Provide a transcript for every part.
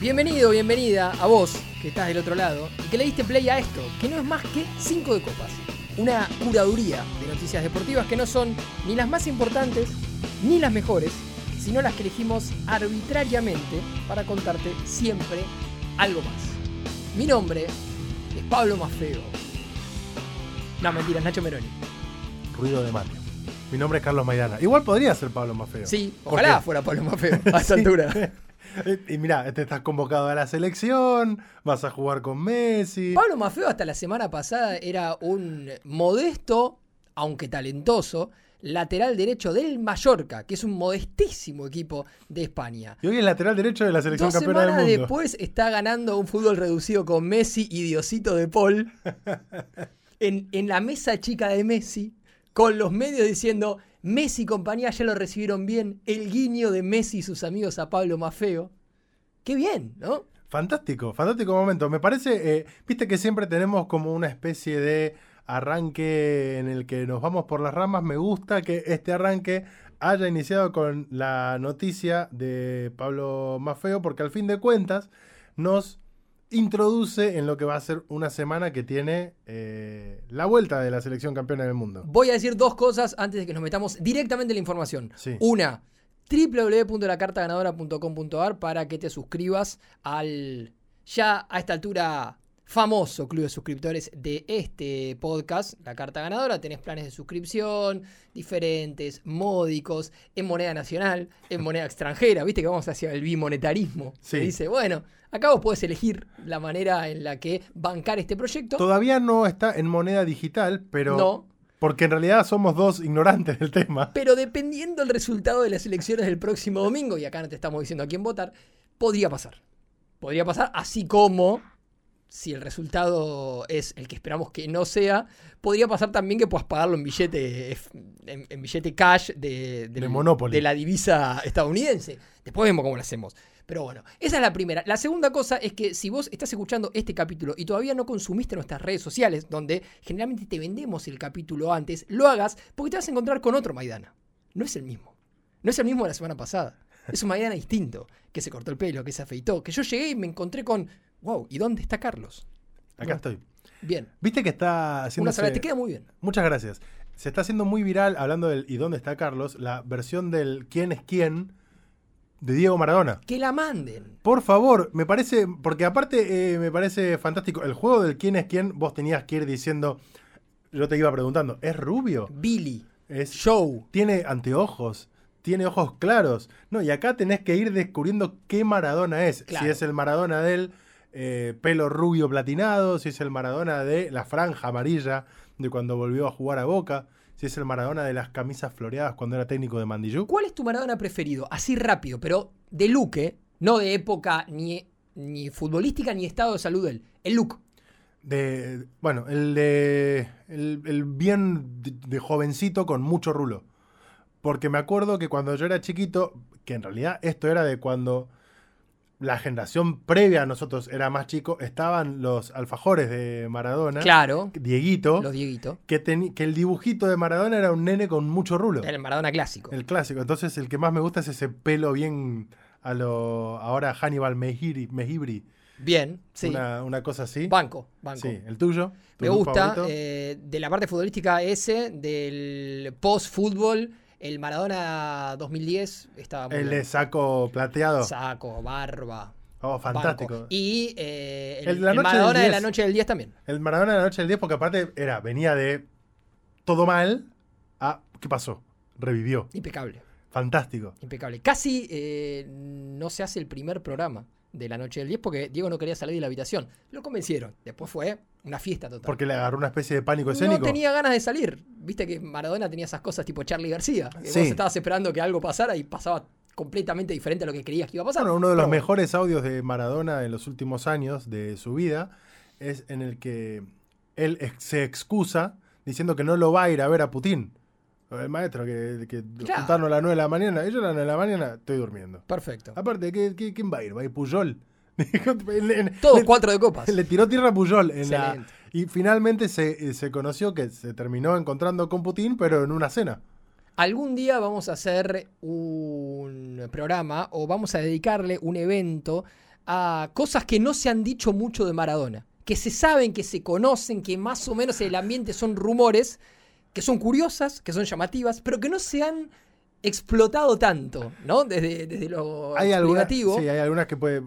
Bienvenido, bienvenida a vos que estás del otro lado y que le diste play a esto, que no es más que 5 de copas. Una curaduría de noticias deportivas que no son ni las más importantes ni las mejores, sino las que elegimos arbitrariamente para contarte siempre algo más. Mi nombre es Pablo Mafeo. No, mentiras, Nacho Meroni. Ruido de mano. Mi nombre es Carlos Maidana. Igual podría ser Pablo Mafeo. Sí, ojalá Porque- fuera Pablo Mafeo a esta altura. y mirá, te estás convocado a la selección, vas a jugar con Messi. Pablo Mafeo hasta la semana pasada era un modesto, aunque talentoso, lateral derecho del Mallorca, que es un modestísimo equipo de España. Y hoy es lateral derecho de la selección Dos campeona del mundo. después está ganando un fútbol reducido con Messi y Diosito de Paul en, en la mesa chica de Messi, con los medios diciendo Messi y compañía ya lo recibieron bien, el guiño de Messi y sus amigos a Pablo Mafeo. Qué bien, ¿no? Fantástico, fantástico momento. Me parece, eh, viste que siempre tenemos como una especie de arranque en el que nos vamos por las ramas. Me gusta que este arranque haya iniciado con la noticia de Pablo Mafeo, porque al fin de cuentas nos introduce en lo que va a ser una semana que tiene eh, la vuelta de la selección campeona del mundo. Voy a decir dos cosas antes de que nos metamos directamente en la información. Sí. Una, www.lacartaganadora.com.ar para que te suscribas al ya a esta altura famoso club de suscriptores de este podcast, La Carta Ganadora. Tenés planes de suscripción diferentes, módicos, en moneda nacional, en moneda extranjera. Viste que vamos hacia el bimonetarismo. Se Sí. dice, bueno, acá vos podés elegir la manera en la que bancar este proyecto. Todavía no está en moneda digital, pero... No. Porque en realidad somos dos ignorantes del tema. Pero dependiendo del resultado de las elecciones del próximo domingo, y acá no te estamos diciendo a quién votar, podría pasar. Podría pasar, así como, si el resultado es el que esperamos que no sea, podría pasar también que puedas pagarlo en billete, en, en billete cash de, De Monopoly. de la divisa estadounidense. Después vemos cómo lo hacemos. Pero bueno, esa es la primera. La segunda cosa es que si vos estás escuchando este capítulo y todavía no consumiste nuestras redes sociales, donde generalmente te vendemos el capítulo antes, lo hagas porque te vas a encontrar con otro Maidana. No es el mismo. No es el mismo de la semana pasada. Es un Maidana distinto, que se cortó el pelo, que se afeitó, que yo llegué y me encontré con, wow, ¿y dónde está Carlos? Acá estoy. Bien. Viste que está haciendo. Una te queda muy bien. Muchas gracias. Se está haciendo muy viral, hablando del ¿y dónde está Carlos? La versión del ¿quién es quién? de Diego Maradona. Que la manden. Por favor, me parece, porque aparte eh, me parece fantástico. El juego del quién es quién, vos tenías que ir diciendo, yo te iba preguntando, ¿es rubio? Billy, ¿Es Show. tiene anteojos, tiene ojos claros. No, y acá tenés que ir descubriendo qué Maradona es. Claro. Si es el Maradona del eh, pelo rubio platinado, si es el Maradona de la franja amarilla de cuando volvió a jugar a Boca, si es el Maradona de las camisas floreadas cuando era técnico de Mandillú. ¿Cuál es tu Maradona preferido? Así rápido, pero de look, ¿eh? No de época ni, ni futbolística ni estado de salud de él. El look. De, bueno, el de. El, el bien de, de jovencito con mucho rulo. Porque me acuerdo que cuando yo era chiquito, que en realidad esto era de cuando la generación previa a nosotros era más chico, estaban los alfajores de Maradona, Claro. Dieguito, Los Dieguito. que, que el dibujito de Maradona era un nene con mucho rulo. El Maradona clásico. El clásico. Entonces el que más me gusta es ese pelo bien a lo ahora Hannibal Mejiri, Mejibri. Bien, sí. Una, una cosa así. Banco, banco. Sí, el tuyo. tu Me gusta. eh, de la parte futbolística ese, del post-fútbol, el Maradona 2010 estaba muy El bien. de saco plateado. Saco, barba. Oh, fantástico. banco. Y eh, el, Maradona de 10. la noche del 10 también. El Maradona de la noche del 10, porque aparte era, venía de todo mal a ¿qué pasó? Revivió. Impecable. Fantástico. Impecable. Casi eh, no se hace el primer programa de la noche del 10 porque Diego no quería salir de la habitación. Lo convencieron. Después fue una fiesta total. Porque le agarró una especie de pánico escénico. No tenía ganas de salir. Viste que Maradona tenía esas cosas tipo Charlie García. Que Sí. Vos estabas esperando que algo pasara y pasaba completamente diferente a lo que creías que iba a pasar. Bueno, uno de los mejores audios de Maradona en los últimos años de su vida es en el que él se excusa diciendo que no lo va a ir a ver a Putin. El maestro, que, que Claro. juntarnos a las 9 de la mañana. Yo a las 9 de la mañana estoy durmiendo. Perfecto. Aparte, ¿qué- qué- ¿quién va a ir? ¿Va a ir Puyol? Todos le- cuatro de copas. Le tiró tierra a Puyol. En la, Excelente. y finalmente se, se conoció que se terminó encontrando con Putin, pero en una cena. Algún día vamos a hacer un programa o vamos a dedicarle un evento a cosas que no se han dicho mucho de Maradona. Que se saben, que se conocen, que más o menos en el ambiente son rumores, que son curiosas, que son llamativas, pero que no se han explotado tanto, ¿no? Desde, desde lo Hay algunas, sí, hay algunas que puede,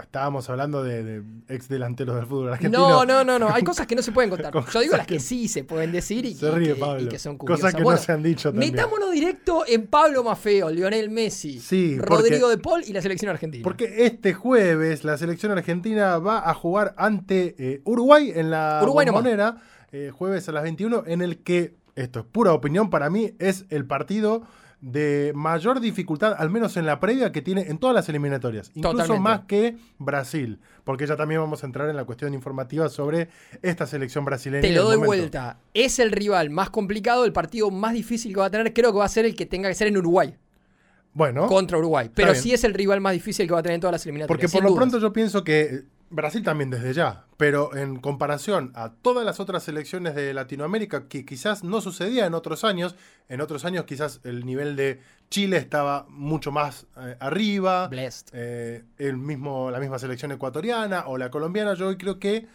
estábamos hablando de, de ex delanteros del fútbol argentino. No, no, no, no. Hay cosas que no se pueden contar. Con Yo digo las que, que- sí se pueden decir y, Se y ríe que, Pablo. y que son curiosas. Cosas que Bueno, no se han dicho también. Metámonos directo en Pablo Mafeo, Lionel Messi, Sí, Rodrigo porque- de Paul y la selección argentina. Porque este jueves la selección argentina va a jugar ante eh, Uruguay en la Uruguay bombonera, eh, jueves a las 21, en el que, esto es pura opinión, para mí es el partido de mayor dificultad, al menos en la previa, que tiene en todas las eliminatorias. Incluso Totalmente. más que Brasil, porque ya también vamos a entrar en la cuestión informativa sobre esta selección brasileña. Te lo doy vuelta. Es el rival más complicado, el partido más difícil que va a tener. Creo que va a ser el que tenga que ser en Uruguay, Bueno, contra Uruguay. Pero sí es el rival más difícil que va a tener en todas las eliminatorias. Porque por lo dudas. pronto yo pienso que Brasil también desde ya, pero en comparación a todas las otras selecciones de Latinoamérica que quizás no sucedía en otros años, en otros años quizás el nivel de Chile estaba mucho más eh, arriba, Blessed. eh, el mismo, la misma selección ecuatoriana o la colombiana, yo hoy creo que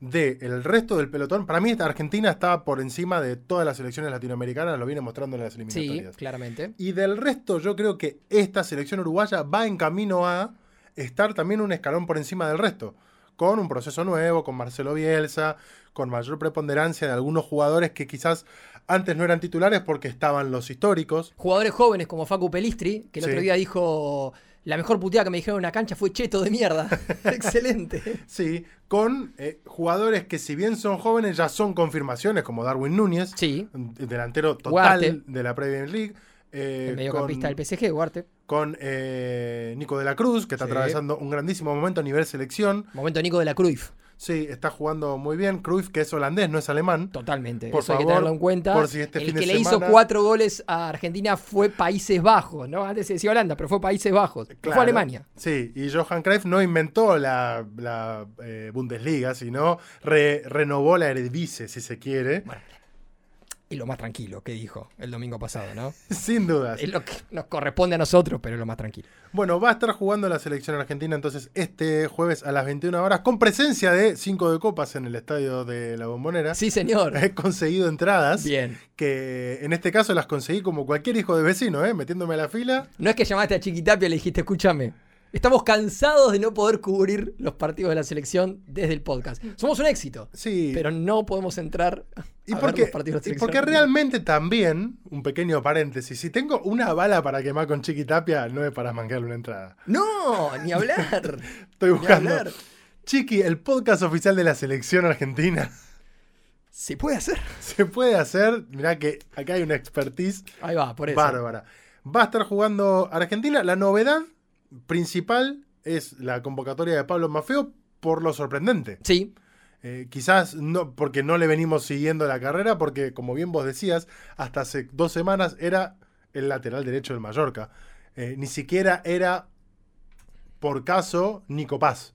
de el resto del pelotón, para mí esta Argentina está por encima de todas las selecciones latinoamericanas, lo viene mostrando en las Sí, eliminatorias. claramente. Y del resto, yo creo que esta selección uruguaya va en camino a estar también un escalón por encima del resto. Con un proceso nuevo, con Marcelo Bielsa, con mayor preponderancia de algunos jugadores que quizás antes no eran titulares porque estaban los históricos. Jugadores jóvenes como Facu Pelistri, que el Sí. otro día dijo. La mejor puteada que me dijeron en una cancha fue cheto de mierda. Excelente. Sí, con eh, jugadores que si bien son jóvenes ya son confirmaciones, como Darwin Núñez, Sí. delantero total de la Premier League. eh, El con- del PSG, Duarte. Con eh, Nico de la Cruz, que está Sí. atravesando un grandísimo momento a nivel selección. Momento Nico de la Cruyff. Sí, está jugando muy bien. Cruyff, que es holandés, no es alemán. Totalmente. Por Eso hay que favor, tenerlo en cuenta. por si este el fin que de le hizo cuatro goles a Argentina fue Países Bajos, ¿no? Antes se decía Holanda, pero fue Países Bajos. Claro. Fue Alemania. Sí, y Johan Cruyff no inventó la, la, eh, Bundesliga, sino re- renovó la Eredivisie, si se quiere. Bueno, y lo más tranquilo que dijo el domingo pasado, ¿no? Sin dudas. Es lo que nos corresponde a nosotros, pero es lo más tranquilo. Bueno, va a estar jugando la selección argentina entonces este jueves a las 21 horas con presencia de 5 de copas en el estadio de la Bombonera. Sí, señor. He conseguido entradas Bien. que en este caso las conseguí como cualquier hijo de vecino, ¿eh? metiéndome a la fila. No es que llamaste a Chiquitapia y le dijiste, escúchame. Estamos cansados de no poder cubrir los partidos de la selección desde el podcast. Somos un éxito, Sí. pero no podemos entrar a Y ver porque, los partidos de la y selección. porque realmente también, un pequeño paréntesis, si tengo una bala para quemar con Chiquitapia, no es para mangarle una entrada. No, ni hablar. Estoy ni buscando. hablar. Chiqui, el podcast oficial de la selección argentina. Se puede hacer. Se puede hacer, mirá que acá hay una expertise Ahí va, por eso. bárbara. Va a estar jugando Argentina. La novedad principal es la convocatoria de Pablo Mafeo por lo sorprendente. Sí, Eh, quizás no, porque no le venimos siguiendo la carrera, porque como bien vos decías, hasta hace dos semanas era el lateral derecho del Mallorca. Eh, ni siquiera era, por caso, Nico Paz,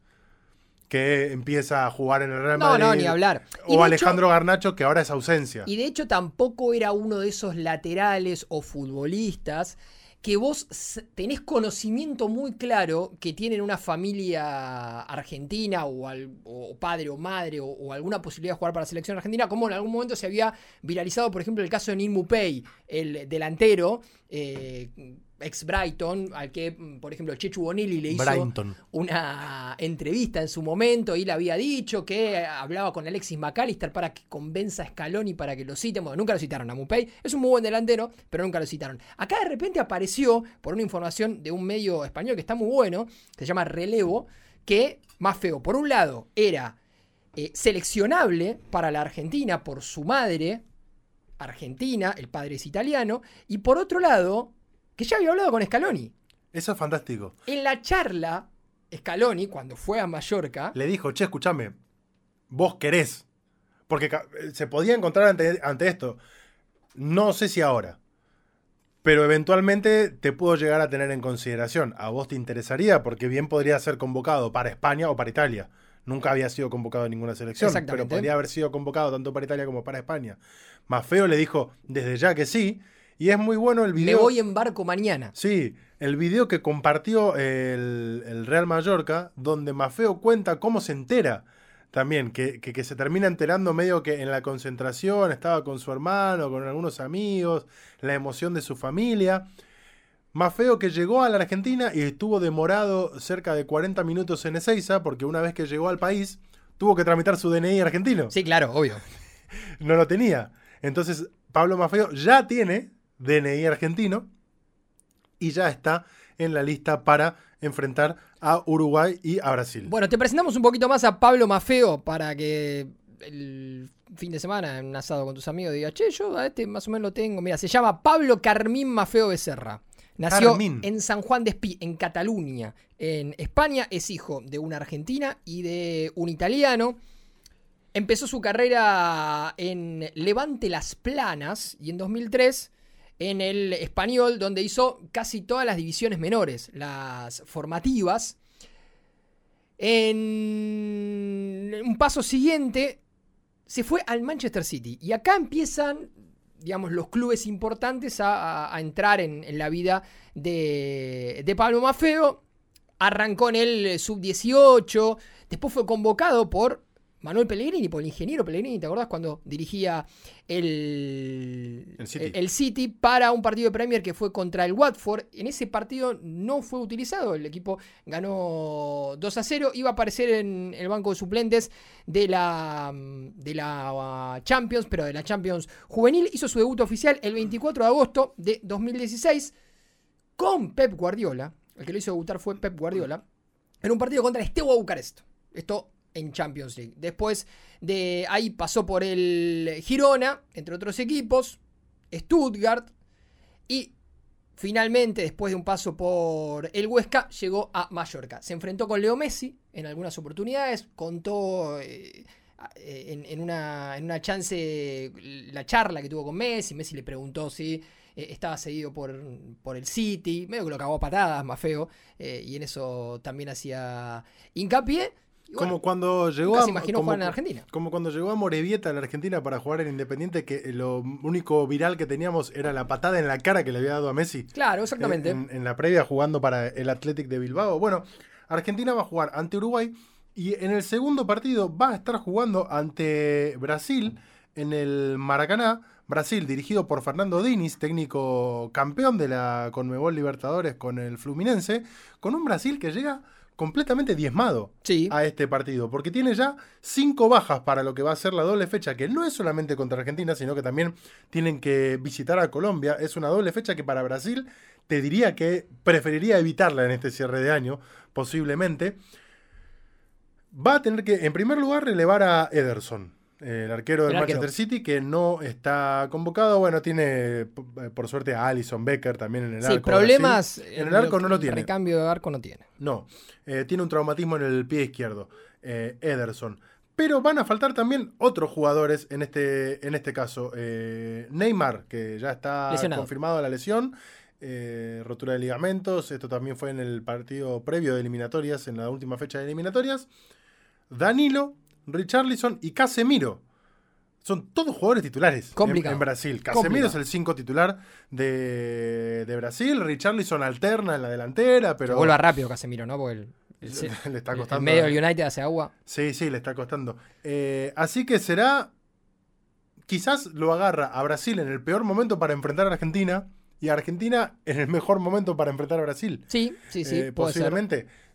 que empieza a jugar en el Real no, Madrid. no, ni hablar. Y O Alejandro Garnacho, que ahora es ausencia. Y de hecho tampoco era uno de esos laterales o futbolistas que vos tenés conocimiento muy claro que tienen una familia argentina o, al- o padre o madre o, alguna posibilidad de jugar para la selección argentina, como en algún momento se había viralizado, por ejemplo, el caso de Neil Mupay, el delantero, eh, ex Brighton, al que, mm, por ejemplo, Chechu Bonilli le hizo Brighton. una entrevista en su momento y le había dicho que hablaba con Alexis McAllister para que convenza a Scaloni para que lo citen. Bueno, nunca lo citaron a Mupay. Es un muy buen delantero, pero nunca lo citaron. Acá de repente apareció, por una información de un medio español que está muy bueno, que se llama Relevo, que más feo. Por un lado, era eh, seleccionable para la Argentina por su madre, argentina, el padre es italiano, y por otro lado, que ya había hablado con Scaloni. Eso es fantástico. En la charla, Scaloni, cuando fue a Mallorca, Le dijo, che, escúchame, vos querés. Porque eh, se podía encontrar ante, ante esto. No sé si ahora. Pero eventualmente te puedo llegar a tener en consideración. A vos te interesaría porque bien podría ser convocado para España o para Italia. Nunca había sido convocado en ninguna selección, pero podría haber sido convocado tanto para Italia como para España. Mafeo le dijo desde ya que sí. Y es muy bueno el me video. voy en barco mañana. Sí, el video que compartió el, el Real Mallorca, donde Mafeo cuenta cómo se entera también, que, que, que, se termina enterando medio que en la concentración estaba con su hermano, con algunos amigos, la emoción de su familia. Mafeo que llegó a la Argentina y estuvo demorado cerca de 40 minutos en Ezeiza, porque una vez que llegó al país, tuvo que tramitar su DNI argentino. Sí, claro, obvio. no lo tenía. Entonces, Pablo Mafeo ya tiene DNI argentino y ya está en la lista para enfrentar a Uruguay y a Brasil. Bueno, te presentamos un poquito más a Pablo Mafeo para que el fin de semana en un asado con tus amigos digas, che, yo a este más o menos lo tengo. Mira, se llama Pablo Carmín Mafeo Becerra. Nació Carmín. en San Juan de Espí, en Cataluña, en España. Es hijo de una argentina y de un italiano. Empezó su carrera en Levante Las Planas y en 2003 en el español, donde hizo casi todas las divisiones menores, las formativas. En un paso siguiente, se fue al Manchester City. Y acá empiezan, digamos, los clubes importantes a, entrar en, en, la vida de, de Pablo Mafeo. Arrancó en el sub-18, después fue convocado por Manuel Pellegrini, por el ingeniero Pellegrini, ¿te acordás cuando dirigía el, el, City. el, el, City. para un partido de Premier que fue contra el Watford? En ese partido no fue utilizado, el equipo ganó 2 a 0, iba a aparecer en el banco de suplentes de la, de la Champions, pero de la Champions juvenil, hizo su debut oficial el 24 de agosto de 2016 con Pep Guardiola, el que lo hizo debutar fue Pep Guardiola, en un partido contra Steaua Bucarest. Esto en Champions League. Después de ahí pasó por el Girona, entre otros equipos, Stuttgart y finalmente después de un paso por el Huesca llegó a Mallorca. Se enfrentó con Leo Messi en algunas oportunidades, contó eh, en, una, en una chance la charla que tuvo con Messi, Messi le preguntó si eh, estaba seguido por, por, el City, medio que lo cagó a patadas, más feo, eh, y en eso también hacía hincapié. Bueno, como cuando llegó a, se imaginó como, jugar en Argentina. Como cuando llegó a Morevieta a la Argentina para jugar en Independiente, que lo único viral que teníamos era la patada en la cara que le había dado a Messi. Claro, exactamente. En, en la previa jugando para el Athletic de Bilbao. Bueno, Argentina va a jugar ante Uruguay y en el segundo partido va a estar jugando ante Brasil en el Maracaná. Brasil, dirigido por Fernando Diniz, técnico campeón de la Conmebol Libertadores con el Fluminense, con un Brasil que llega completamente diezmado sí. a este partido, porque tiene ya cinco bajas para lo que va a ser la doble fecha, que no es solamente contra Argentina, sino que también tienen que visitar a Colombia. Es una doble fecha que para Brasil te diría que preferiría evitarla en este cierre de año, posiblemente. Va a tener que, en primer lugar, relevar a Ederson, el arquero del el Manchester. City, que no está convocado. Bueno, tiene por suerte a Alison Becker también en el sí, arco. problemas. En el arco no lo tiene. recambio de arco no tiene. No, eh, tiene un traumatismo en el pie izquierdo, eh, Ederson. Pero van a faltar también otros jugadores en este, en este caso. Eh, Neymar, que ya está Lesionado. confirmado la lesión, eh, rotura de ligamentos. Esto también fue en el partido previo de eliminatorias, en la última fecha de eliminatorias. Danilo, Richarlison y Casemiro. Son todos jugadores titulares en, en, Brasil. Casemiro Complicado. es el 5 titular de, de, Brasil. Richarlison alterna en la delantera, pero. Vuelva rápido Casemiro, ¿no? Porque el, el, le está costando. El medio del United hace agua. Sí, sí, le está costando. Eh, así que será. Quizás lo agarra a Brasil en el peor momento para enfrentar a Argentina y a Argentina en el mejor momento para enfrentar a Brasil. Sí, sí, sí. Eh, posiblemente. Ser.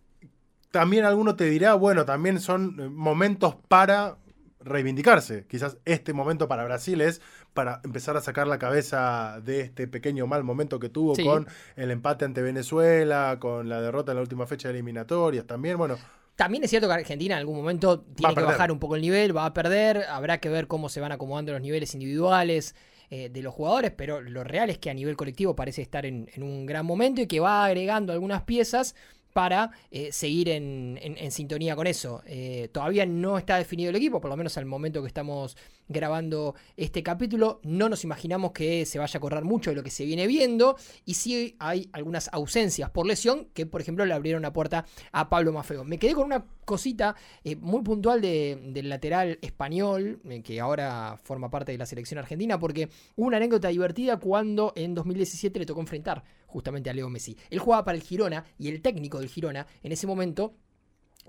También alguno te dirá, bueno, también son eh, momentos para reivindicarse. Quizás este momento para Brasil es para empezar a sacar la cabeza de este pequeño mal momento que tuvo sí. con el empate ante Venezuela, con la derrota en la última fecha de eliminatorias. También, bueno. También es cierto que Argentina en algún momento tiene que bajar un poco el nivel, va a perder, habrá que ver cómo se van acomodando los niveles individuales eh, de los jugadores, pero lo real es que a nivel colectivo parece estar en, en un gran momento y que va agregando algunas piezas para eh, seguir en, sintonía con eso. Eh, todavía no está definido el equipo, por lo menos al momento que estamos grabando este capítulo. No nos imaginamos que se vaya a correr mucho de lo que se viene viendo. Y sí hay algunas ausencias por lesión que, por ejemplo, le abrieron la puerta a Pablo Mafeo. Me quedé con una cosita eh, muy puntual del lateral español, eh, que ahora forma parte de la selección argentina, porque hubo una anécdota divertida cuando en 2017 le tocó enfrentar justamente a Leo Messi. Él jugaba para el Girona y el técnico del Girona en ese momento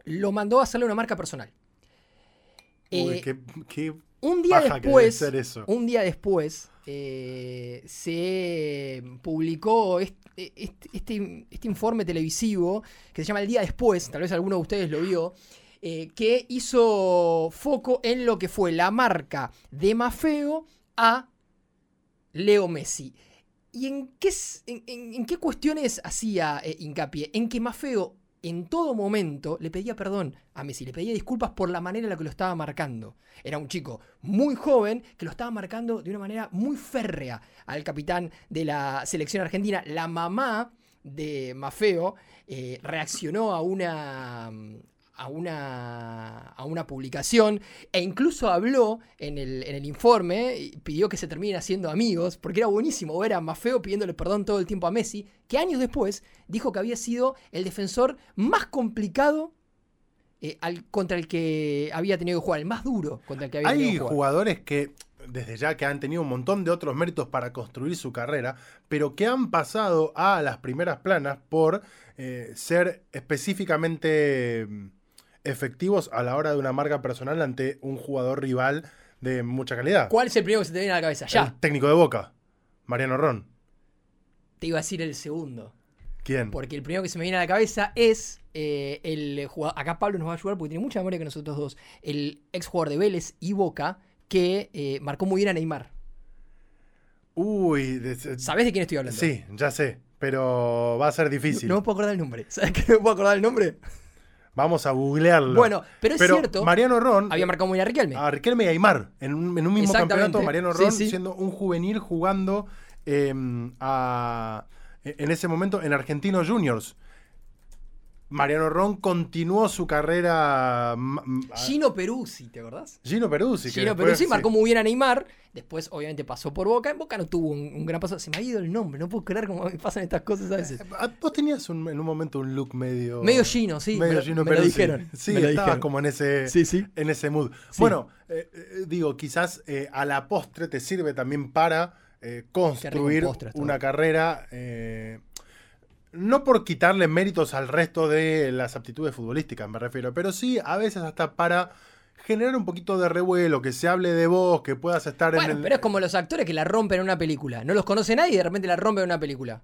lo mandó a hacerle una marca personal. Uy, qué, qué un día después, eso. un día después, eh, se publicó este, este- informe televisivo que se llama El Día Después, tal vez alguno de ustedes lo vio, eh, que hizo foco en lo que fue la marca de Mafeo a Leo Messi. ¿Y en qué, s- en, en- en qué cuestiones hacía eh, hincapié? En que Mafeo en todo momento le pedía perdón a Messi, le pedía disculpas por la manera en la que lo estaba marcando. Era un chico muy joven que lo estaba marcando de una manera muy férrea al capitán de la selección argentina. La mamá de Mafeo eh, reaccionó a una, a, una, a una publicación e incluso habló en el, en el informe y pidió que se terminen haciendo amigos, porque era buenísimo ver a Mafeo pidiéndole perdón todo el tiempo a Messi, que años después dijo que había sido el defensor más complicado eh, al- contra el que había tenido que jugar, el más duro contra el que había tenido Hay que jugar. jugadores que, desde ya que han tenido un montón de otros méritos para construir su carrera, pero que han pasado a las primeras planas por eh, ser específicamente efectivos a la hora de una marca personal ante un jugador rival de mucha calidad. ¿Cuál es el primero que se te viene a la cabeza? Ya, El técnico de Boca, Mariano Ron. te iba a decir el segundo. ¿Quién? Porque el primero que se me viene a la cabeza es eh, el jugador. Acá Pablo nos va a ayudar porque tiene mucha memoria que nosotros dos. El ex jugador de Vélez y Boca que eh, marcó muy bien a Neymar. Uy, de- ¿Sabés de quién estoy hablando? sí, ya sé, pero va a ser difícil. No, no me puedo acordar el nombre. ¿Sabes que no me puedo acordar el nombre? Vamos a googlearlo. Bueno, pero es cierto. Mariano Ron Había marcado muy bien a Riquelme. a Riquelme y Aymar en un, en un mismo campeonato. Mariano Sí, Ron sí. siendo un juvenil jugando eh, a- en ese momento en Argentinos Juniors. Mariano Ron continuó su carrera. mm, mm, a- Gino Peruzzi, ¿te acordás? Gino Peruzzi. que Gino después, Peruzzi sí. marcó muy bien a Neymar. Después, obviamente, pasó por Boca. En Boca no tuvo un, un gran paso. Se me ha ido el nombre. No puedo creer cómo me pasan estas cosas a veces. Ah, Vos tenías un- en un momento un look medio. Medio Gino, sí. medio me, Gino me lo dijeron. Sí, me lo estabas dijeron. como en ese, Sí, sí. en ese mood. Bueno, eh, eh, digo, quizás eh, a la postre te sirve también para eh, construir una carrera. No por quitarle méritos al resto de las aptitudes futbolísticas, me refiero, pero sí a veces hasta para generar un poquito de revuelo, que se hable de vos, que puedas estar Bueno, en el. pero es como los actores que la rompen en una película. No los conoce nadie y de repente la rompen en una película.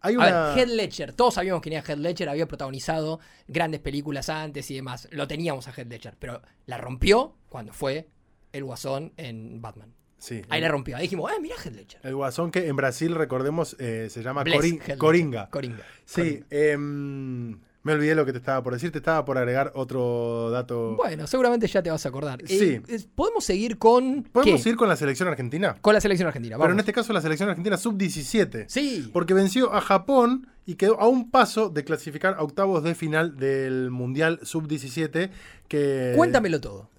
Hay A una. ver, Heath Ledger. Todos sabíamos quién era Heath Ledger. Había protagonizado grandes películas antes y demás. Lo teníamos a Heath Ledger. Pero la rompió cuando fue el Guasón en Batman. Sí, Ahí la rompió. Ahí dijimos, ah, mira Heath Ledger. el guasón que en Brasil, recordemos, eh, se llama Corin-. Coringa. Coringa. Sí, Coringa. em, me olvidé lo que te estaba por decir, te estaba por agregar otro dato. Bueno, seguramente ya te vas a acordar. Eh, Sí. es- Podemos seguir con. ¿Podemos ¿qué? ir con la selección argentina? Con la selección argentina. Pero en Vamos. este caso la selección argentina sub-17. Sí. Porque venció a Japón y quedó a un paso de clasificar a octavos de final del Mundial sub-17 que Cuéntamelo todo.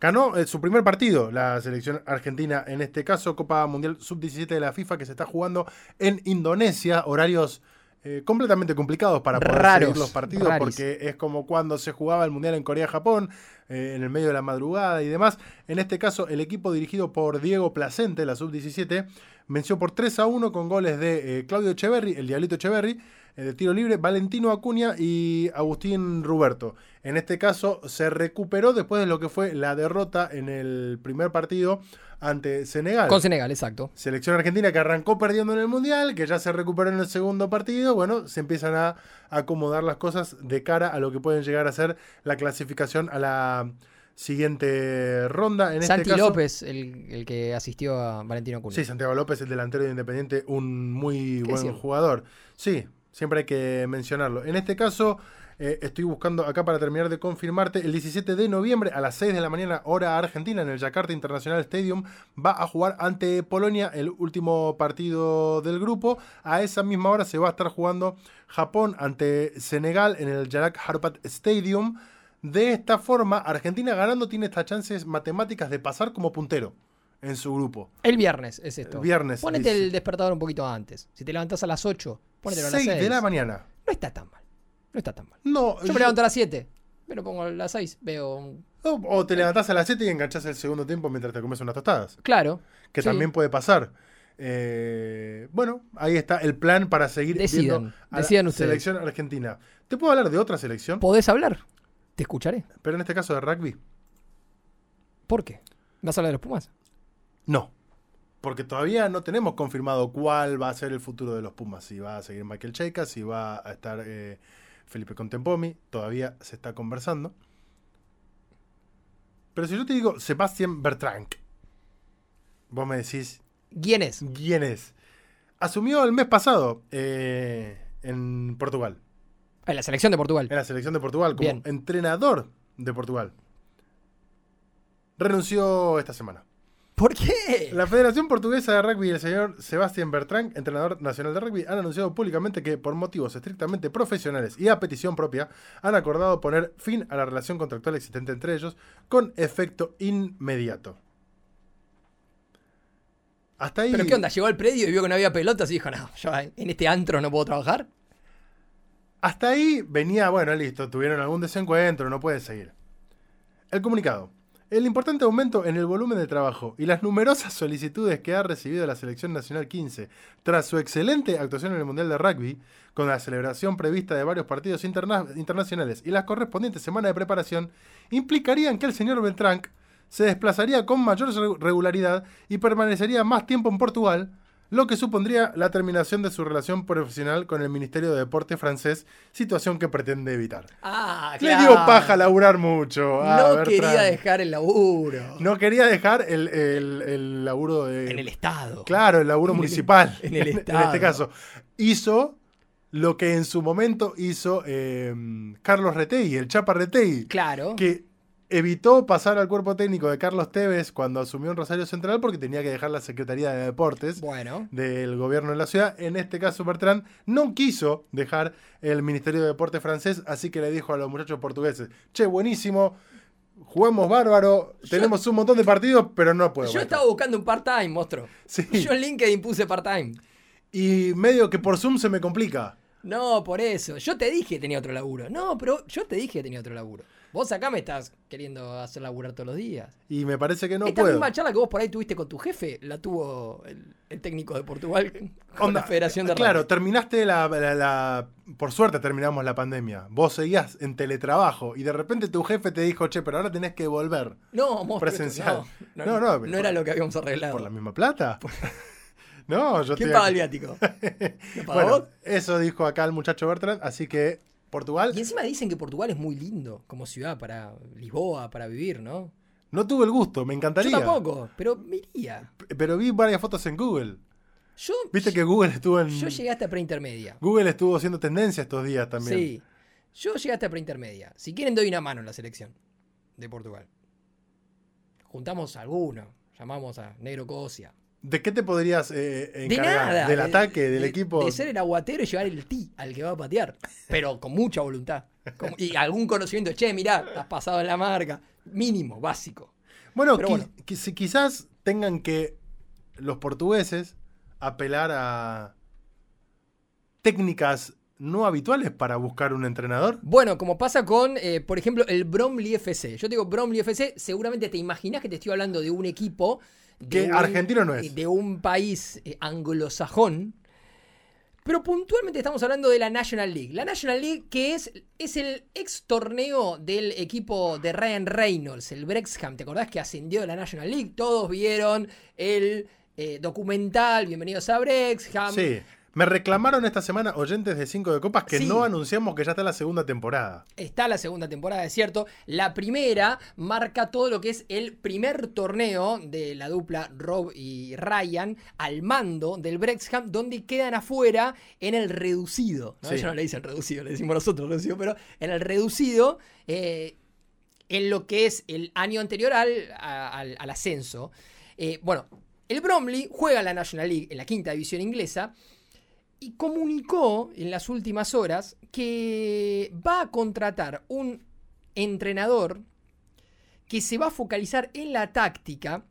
Ganó eh, su primer partido la selección argentina, en este caso Copa Mundial sub-17 de la FIFA que se está jugando en Indonesia, horarios eh, completamente complicados para poder Raros, seguir los partidos raris. porque es como cuando se jugaba el Mundial en Corea-Japón, eh, en el medio de la madrugada y demás. En este caso el equipo dirigido por Diego Placente, la sub-17, venció por 3 a 1 con goles de eh, Claudio Echeverri, el Diablito Echeverri, de tiro libre, Valentino Acuña y Agustín Ruberto. En este caso se recuperó después de lo que fue la derrota en el primer partido ante Senegal. Con Senegal, exacto. Selección argentina que arrancó perdiendo en el Mundial, que ya se recuperó en el segundo partido. Bueno, se empiezan a acomodar las cosas de cara a lo que pueden llegar a ser la clasificación a la siguiente ronda. En Santi este caso, López, el, el que asistió a Valentino Acuña. Sí, Santiago López, el delantero de Independiente, un muy ¿Qué buen jugador. Sí, siempre hay que mencionarlo. En este caso, eh, estoy buscando acá para terminar de confirmarte, el 17 de noviembre a las 6 de la mañana, hora argentina, en el Jakarta International Stadium, va a jugar ante Polonia el último partido del grupo. A esa misma hora se va a estar jugando Japón ante Senegal en el Jarak Harpat Stadium. De esta forma, Argentina ganando tiene estas chances matemáticas de pasar como puntero en su grupo. El viernes es esto. El viernes, Ponete dice. el despertador un poquito antes. Si te levantás a las 8, ponetelo a las 6 6. de la mañana. No está tan mal. No está tan mal. No, Yo me levanto a las 7. Me lo pongo a las 6. Veo un... o, o te levantás a las 7 y enganchás el segundo tiempo mientras te comes unas tostadas. Claro. Que Sí. también puede pasar. Eh, bueno, ahí está el plan para seguir Decidan, viendo a decidan la ustedes. selección argentina. ¿Te puedo hablar de otra selección? ¿Podés hablar? Te escucharé. Pero en este caso de rugby. ¿Por qué? ¿Vas a hablar de los Pumas? No. Porque todavía no tenemos confirmado cuál va a ser el futuro de los Pumas. Si va a seguir Michael Cheika, si va a estar eh, Felipe Contempomi. Todavía se está conversando. Pero si yo te digo Sebastián Bertrand, vos me decís, ¿Quién es? ¿quién es? Asumió el mes pasado eh, en Portugal, En la selección de Portugal. en la selección de Portugal, como Bien. entrenador de Portugal. Renunció esta semana. ¿Por qué? La Federación Portuguesa de Rugby y el señor Sebastián Bertrand, entrenador nacional de rugby, han anunciado públicamente que, por motivos estrictamente profesionales y a petición propia, han acordado poner fin a la relación contractual existente entre ellos con efecto inmediato. Hasta ahí. ¿Pero qué onda? Llegó al predio y vio que no había pelotas y dijo, no, yo en este antro no puedo trabajar. Hasta ahí venía, bueno, listo, tuvieron algún desencuentro, no puede seguir. El comunicado. El importante aumento en el volumen de trabajo y las numerosas solicitudes que ha recibido la Selección Nacional 15 tras su excelente actuación en el Mundial de Rugby, con la celebración prevista de varios partidos interna- internacionales y las correspondientes semanas de preparación, implicarían que el señor Beltrán se desplazaría con mayor re- regularidad y permanecería más tiempo en Portugal, lo que supondría la terminación de su relación profesional con el Ministerio de Deporte francés, situación que pretende evitar. Ah, Le dio paja laburar mucho. a No Bertrand. quería dejar el laburo. No quería dejar el, el- el laburo de. En el Estado. Claro, el laburo En el- municipal. en el En Estado. este caso. Hizo lo que en su momento hizo eh, Carlos Retey, el Chapa Retey. Claro. Que evitó pasar al cuerpo técnico de Carlos Tevez cuando asumió en Rosario Central porque tenía que dejar la Secretaría de Deportes Bueno. del gobierno de la ciudad. En este caso, Bertrand no quiso dejar el Ministerio de Deporte francés, así que le dijo a los muchachos portugueses, che, buenísimo, jugamos bárbaro, tenemos un montón de partidos, pero no puedo. Yo maestro". estaba buscando un part-time, monstruo. Sí. Yo en LinkedIn puse part-time. Y medio que por Zoom se me complica. No, por eso. Yo te dije que tenía otro laburo. No, pero yo te dije que tenía otro laburo. Vos acá me estás queriendo hacer laburar todos los días. Y me parece que no Esta puedo. misma charla que vos por ahí tuviste con tu jefe, la tuvo el, el técnico de Portugal con Onda, la Federación de Claro, terminaste la, la- la- Por suerte terminamos la pandemia. Vos seguías en teletrabajo y de repente tu jefe te dijo, che, pero ahora tenés que volver. No, monstruo, presencial. No, No, no, no, no era lo que habíamos arreglado. ¿Por la misma plata? no, yo ¿Quién paga el viático? ¿Lo paga Bueno, vos? eso dijo acá el muchacho Bertrand, así que Portugal Y encima dicen que Portugal es muy lindo como ciudad para Lisboa, para vivir, ¿no? no tuvo el gusto, me encantaría. Yo tampoco, pero me iría. P- Pero vi varias fotos en Google. Yo, Viste que Google estuvo en yo llegué hasta preintermedia. Google estuvo haciendo tendencia estos días también. Sí. Yo llegué hasta preintermedia. Si quieren, doy una mano en la selección de Portugal. Juntamos a alguno. Llamamos a Negro Cosia. ¿De qué te podrías eh, De encargar? nada. ¿Del de- ataque, del de- equipo? De ser el aguatero y llevar el ti al que va a patear. Pero con mucha voluntad. Y algún conocimiento. Che, mirá, has pasado en la marca. Mínimo, básico. Bueno, qui- bueno. qui- quizás tengan que los portugueses apelar a técnicas no habituales para buscar un entrenador. Bueno, como pasa con, eh, por ejemplo, el Bromley FC. Yo te digo Bromley FC, seguramente te imaginas que te estoy hablando de un equipo. Que un- argentino no es. De un país eh, anglosajón. Pero puntualmente estamos hablando de la National League. La National League que es, es el ex torneo del equipo de Ryan Reynolds, el Brexham. ¿Te acordás que ascendió de la National League? Todos vieron el eh, documental Bienvenidos a Brexham. Sí. Me reclamaron esta semana oyentes de Cinco de Copas que Sí. no anunciamos que ya está la segunda temporada. Está la segunda temporada, es cierto. La primera marca todo lo que es el primer torneo de la dupla Rob y Ryan al mando del Brexham, donde quedan afuera en el reducido. ¿no? Sí. Ellos no le dicen reducido, le decimos nosotros reducido, pero en el reducido, eh, en lo que es el año anterior al- al ascenso. Eh, bueno, el Bromley juega en la National League, en la quinta división inglesa, y comunicó en las últimas horas que va a contratar un entrenador que se va a focalizar en la táctica,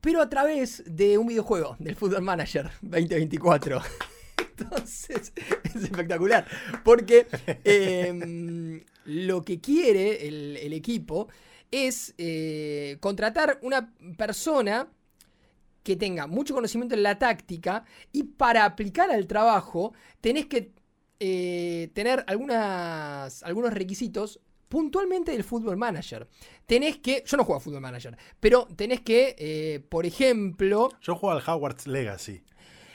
pero a través de un videojuego, del Football Manager 2024. Entonces, es espectacular. Porque em, lo que quiere el, equipo es eh, contratar una persona que tenga mucho conocimiento en la táctica y para aplicar al trabajo tenés que eh, tener algunas, algunos requisitos puntualmente del Football Manager. Tenés que. Yo no juego a Football Manager, pero tenés que, eh, por ejemplo. Yo juego al Hogwarts Legacy.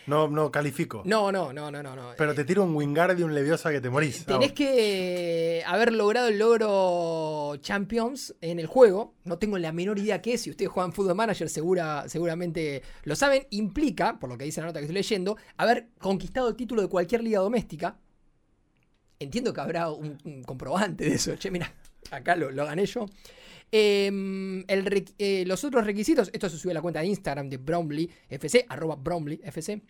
No, no califico. No, no, no, no, no. Pero te tiro un Wingardium Leviosa que te morís. Tenés que haber logrado el logro Champions en el juego. No tengo la menor idea qué es. Si ustedes juegan Football Manager, segura, seguramente lo saben. Implica, por lo que dice la nota que estoy leyendo, haber conquistado el título de cualquier liga doméstica. Entiendo que habrá un, comprobante de eso. Che, mira, acá lo, gané yo. Em, eh, los otros requisitos, esto se sube a la cuenta de Instagram de Bromley FC, arroba Bromley FC.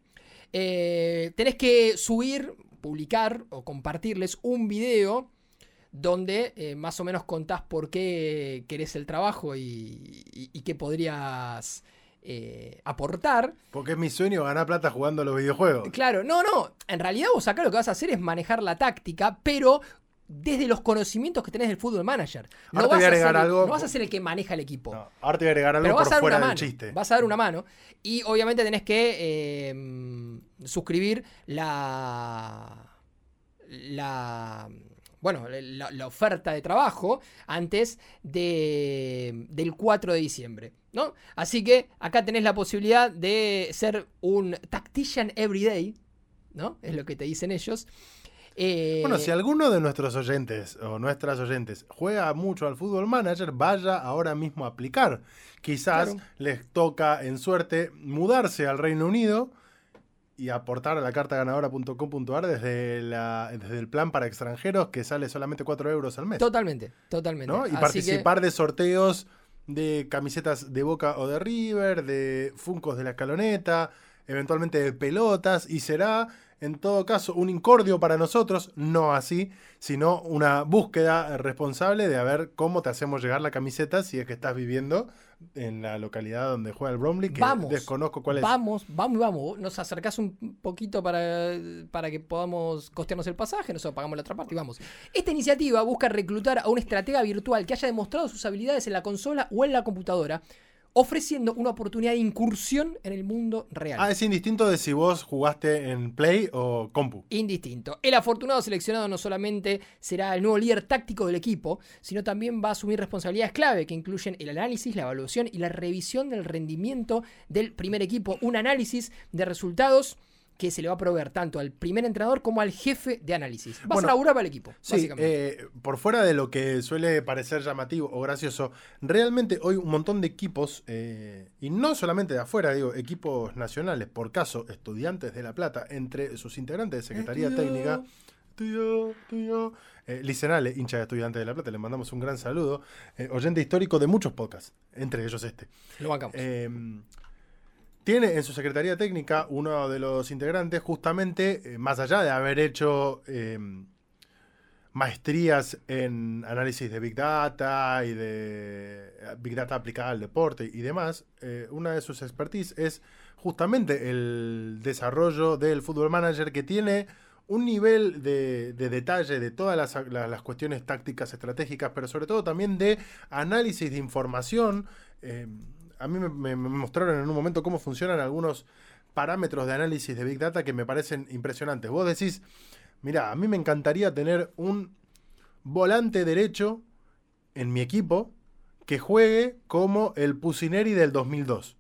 Eh, tenés que subir, publicar o compartirles un video donde eh, más o menos contás por qué querés el trabajo y, qué podrías aportar. Porque es mi sueño ganar plata jugando a los videojuegos. Claro, no, no. En realidad vos acá lo que vas a hacer es manejar la táctica, pero desde los conocimientos que tenés del fútbol manager. No, vas, a agregar algo, no vas a ser el que maneja el equipo. ahora te voy a agregar algo por fuera del chiste. Vas a dar una mano. Y obviamente tenés que em, suscribir la. La. Bueno, la, oferta de trabajo antes de, del 4 de diciembre. ¿no? Así que acá tenés la posibilidad de ser un tactician everyday. ¿no? Es lo que te dicen ellos. Eh, bueno, si alguno de nuestros oyentes o nuestras oyentes juega mucho al fútbol manager, vaya ahora mismo a aplicar. Quizás les toca en suerte mudarse al Reino Unido y aportar a la carta ganadora.com.ar desde, desde el plan para extranjeros que sale solamente 4 euros al mes. Totalmente, totalmente. Y participar de sorteos de camisetas de Boca o de River, de Funcos de la Escaloneta, eventualmente de pelotas, y será en todo caso, un incordio para nosotros, no así, sino una búsqueda responsable de a ver cómo te hacemos llegar la camiseta si es que estás viviendo en la localidad donde juega el Bromley, que desconozco cuál es. Vamos, vamos, vamos. Nos acercás un poquito para, para que podamos costearnos el pasaje, nosotros pagamos la otra parte y vamos. Esta iniciativa busca reclutar a un estratega virtual que haya demostrado sus habilidades en la consola o en la computadora ofreciendo una oportunidad de incursión en el mundo real. Ah, es indistinto de si vos jugaste en Play o Compu. Indistinto. El afortunado seleccionado no solamente será el nuevo líder táctico del equipo, sino también va a asumir responsabilidades clave que incluyen el análisis, la evaluación y la revisión del rendimiento del primer equipo. Un análisis de resultados que se le va a proveer tanto al primer entrenador como al jefe de análisis. Va a ser para el equipo. Sí, eh, por fuera de lo que suele parecer llamativo o gracioso, realmente hoy un montón de equipos, eh, y no solamente de afuera, digo, equipos nacionales, por caso, estudiantes de La Plata, entre sus integrantes de Secretaría Técnica. Tuyo, tuyo. Eh, Licenale, hincha de Estudiantes de La Plata, le mandamos un gran saludo. oyente histórico de muchos podcasts, entre ellos este. Lo bancamos. Tiene en su secretaría técnica uno de los integrantes, justamente, eh, más allá de haber hecho em, maestrías en análisis de Big Data y de eh, Big Data aplicada al deporte y demás, eh, una de sus expertise es justamente el desarrollo del Football Manager que tiene un nivel de, detalle de todas las, las, cuestiones tácticas estratégicas, pero sobre todo también de análisis de información. Em, a mí me, mostraron en un momento cómo funcionan algunos parámetros de análisis de Big Data que me parecen impresionantes. Vos decís, mira, a mí me encantaría tener un volante derecho en mi equipo que juegue como el Pusineri del 2002.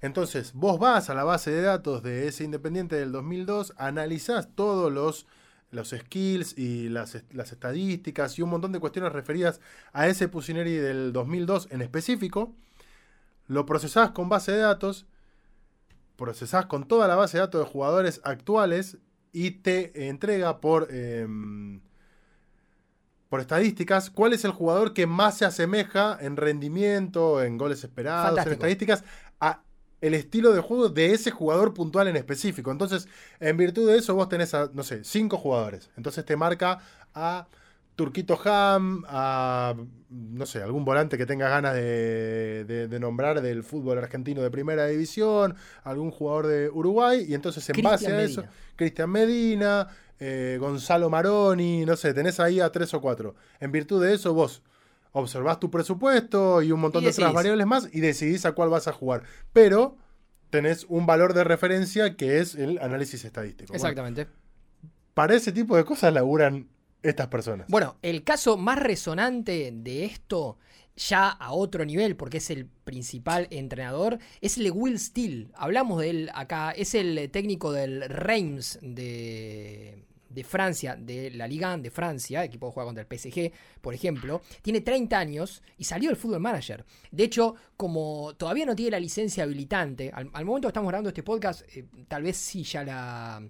Entonces, vos vas a la base de datos de ese Independiente del 2002, analizás todos los, los skills y las, las, estadísticas y un montón de cuestiones referidas a ese Pusineri del 2002 en específico, lo procesás con base de datos, procesás con toda la base de datos de jugadores actuales y te entrega por, em, por estadísticas cuál es el jugador que más se asemeja en rendimiento, en goles esperados, en estadísticas, a el estilo de juego de ese jugador puntual en específico. Entonces, en virtud de eso, vos tenés a, no sé, cinco jugadores. Entonces te marca a Turquito Ham, a no sé, algún volante que tenga ganas de, de- de nombrar del fútbol argentino de primera división, algún jugador de Uruguay, y entonces en base a eso. Cristian Medina, eh, Gonzalo Maroni, no sé, tenés ahí a tres o cuatro. En virtud de eso, vos observás tu presupuesto y un montón Y de otras variables más y decidís a cuál vas a jugar. Pero tenés un valor de referencia que es el análisis estadístico. Bueno, Exactamente. para ese tipo de cosas laburan estas personas. Bueno, el caso más resonante de esto, ya a otro nivel, porque es el principal entrenador, es el de Will Steele. Hablamos de él acá. Es el técnico del Reims de, de Francia, de la Liga 1 de Francia, equipo que juega contra el PSG, por ejemplo. Tiene 30 años y salió del Fútbol Manager. De hecho, como todavía no tiene la licencia habilitante, al, al momento que estamos grabando este podcast, eh, tal vez sí ya la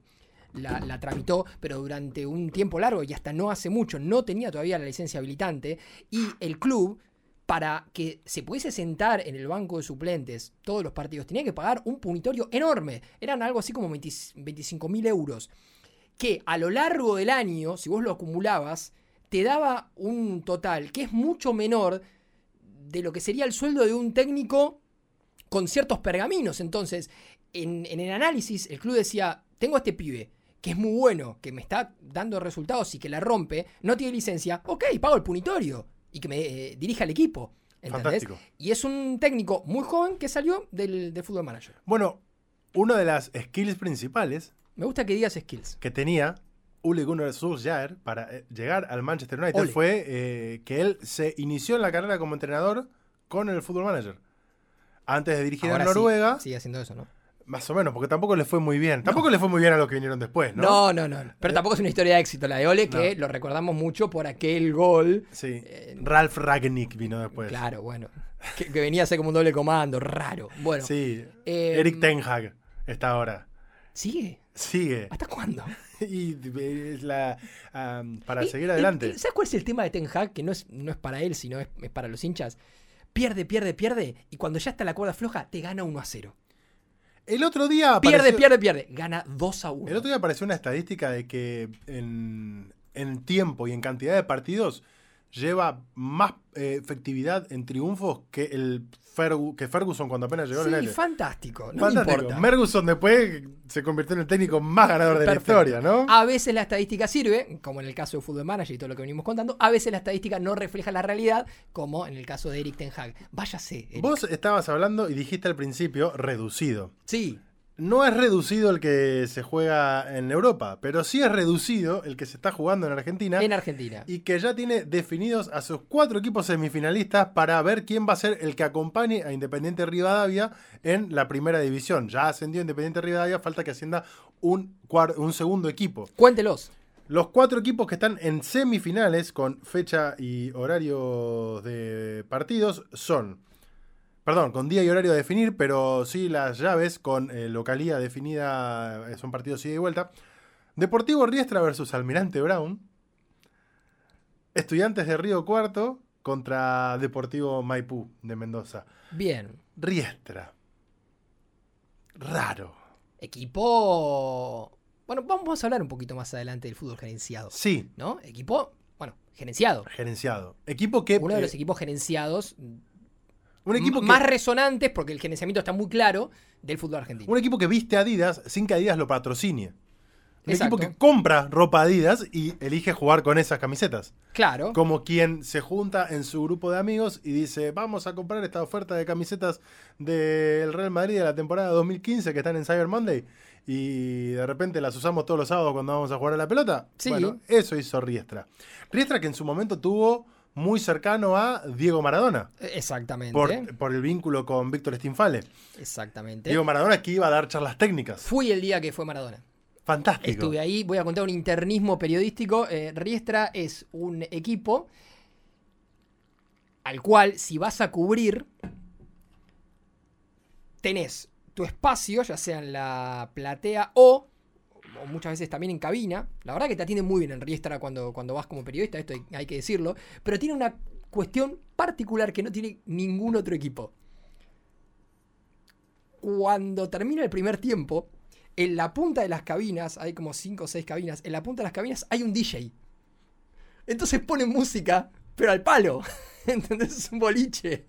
la, tramitó, pero durante un tiempo largo y hasta no hace mucho no tenía todavía la licencia habilitante y el club para que se pudiese sentar en el banco de suplentes todos los partidos tenía que pagar un punitorio enorme, eran algo así como 25 mil euros, que a lo largo del año, si vos lo acumulabas, te daba un total que es mucho menor de lo que sería el sueldo de un técnico con ciertos pergaminos. Entonces, en, en el análisis, el club decía, tengo a este pibe, que es muy bueno, que me está dando resultados y que la rompe, no tiene licencia, ok, pago el punitorio y que me eh, dirija al equipo. ¿entendés? Fantástico. Y es un técnico muy joven que salió del, del fútbol manager. Bueno, una de las skills principales Me gusta que digas skills. que tenía Ole Gunnar Solskjaer para eh, llegar al Manchester United Ole. fue eh, que él se inició en la carrera como entrenador con el Fútbol Manager. Antes de dirigir Ahora a sí, Noruega, sigue haciendo eso, ¿no? Más o menos, porque tampoco le fue muy bien. Tampoco le fue muy bien a los que vinieron después, ¿no? No, no, no. Pero tampoco es una historia de éxito la de Ole, que lo recordamos mucho por aquel gol. Sí. Eh, Ralph Ragnick vino después. Claro, bueno. Que, que venía a ser como un doble comando, raro. Bueno. Sí. eh, Eric Ten Hag está ahora. ¿Sigue? Sigue. ¿Hasta cuándo? Y es la, para Y- seguir adelante. y ¿Sabes cuál es el tema de Ten Hag? Que no es, no es para él, sino es, es para los hinchas. Pierde, pierde, pierde. Y cuando ya está la cuerda floja, te gana 1 a 0. El otro día Pierde, pierde, pierde. Gana 2 a 1. El otro día apareció una estadística de que en, en tiempo y en cantidad de partidos lleva más eh, efectividad en triunfos que el Fergu- que Ferguson cuando apenas llegó al Sí, United. fantástico. No Fantástico. importa. Ferguson después se convirtió en el técnico más ganador de Perfecto. la historia, ¿no? A veces la estadística sirve, como en el caso de Fútbol Manager y todo lo que venimos contando. A veces la estadística no refleja la realidad, como en el caso de Eric Ten Hag. Váyase. Eric. Vos estabas hablando y dijiste al principio reducido. Sí, No es reducido el que se juega en Europa, pero sí es reducido el que se está jugando en Argentina. en Argentina. y que ya tiene definidos a sus cuatro equipos semifinalistas para ver quién va a ser el que acompañe a Independiente Rivadavia en la primera división. Ya ascendió Independiente Rivadavia, falta que ascienda un, un segundo equipo. Cuéntelos. Los cuatro equipos que están en semifinales con fecha y horario de partidos son, perdón, con día y horario a definir, pero sí las llaves con eh, localía definida, eh, son partidos ida y vuelta. Deportivo Riestra versus Almirante Brown. Estudiantes de Río Cuarto contra Deportivo Maipú de Mendoza. Bien. Riestra. Raro. Equipo. Bueno, vamos a hablar un poquito más adelante del fútbol gerenciado. Sí, ¿No? Equipo, bueno, gerenciado. gerenciado. Equipo que... Uno de eh, los equipos gerenciados un equipo que... más resonantes, porque el gerenciamiento está muy claro, del fútbol argentino. Un equipo que viste Adidas sin que Adidas lo patrocine. Un Exacto. equipo que compra ropa Adidas y elige jugar con esas camisetas. Claro. Como quien se junta en su grupo de amigos y dice, vamos a comprar esta oferta de camisetas del Real Madrid de la temporada 2015 que están en Cyber Monday y de repente las usamos todos los sábados cuando vamos a jugar a la pelota. Sí. Bueno, eso hizo Riestra. Riestra que en su momento tuvo muy cercano a Diego Maradona Exactamente. por, por el vínculo con Víctor Stinfale. Exactamente. Diego Maradona que iba a dar charlas técnicas. Fui el día que fue Maradona. Fantástico. Estuve ahí, voy a contar un internismo periodístico. Eh, Riestra es un equipo al cual si vas a cubrir, tenés tu espacio, ya sea en la platea o, o muchas veces también en cabina. La verdad que te atienden muy bien en Riestra cuando, cuando vas como periodista, esto hay, que decirlo. Pero tiene una cuestión particular que no tiene ningún otro equipo. Cuando termina el primer tiempo, en la punta de las cabinas, hay como 5 o 6 cabinas, en la punta de las cabinas hay un DJ. Entonces ponen música, pero al palo. ¿Entendés? Es un boliche.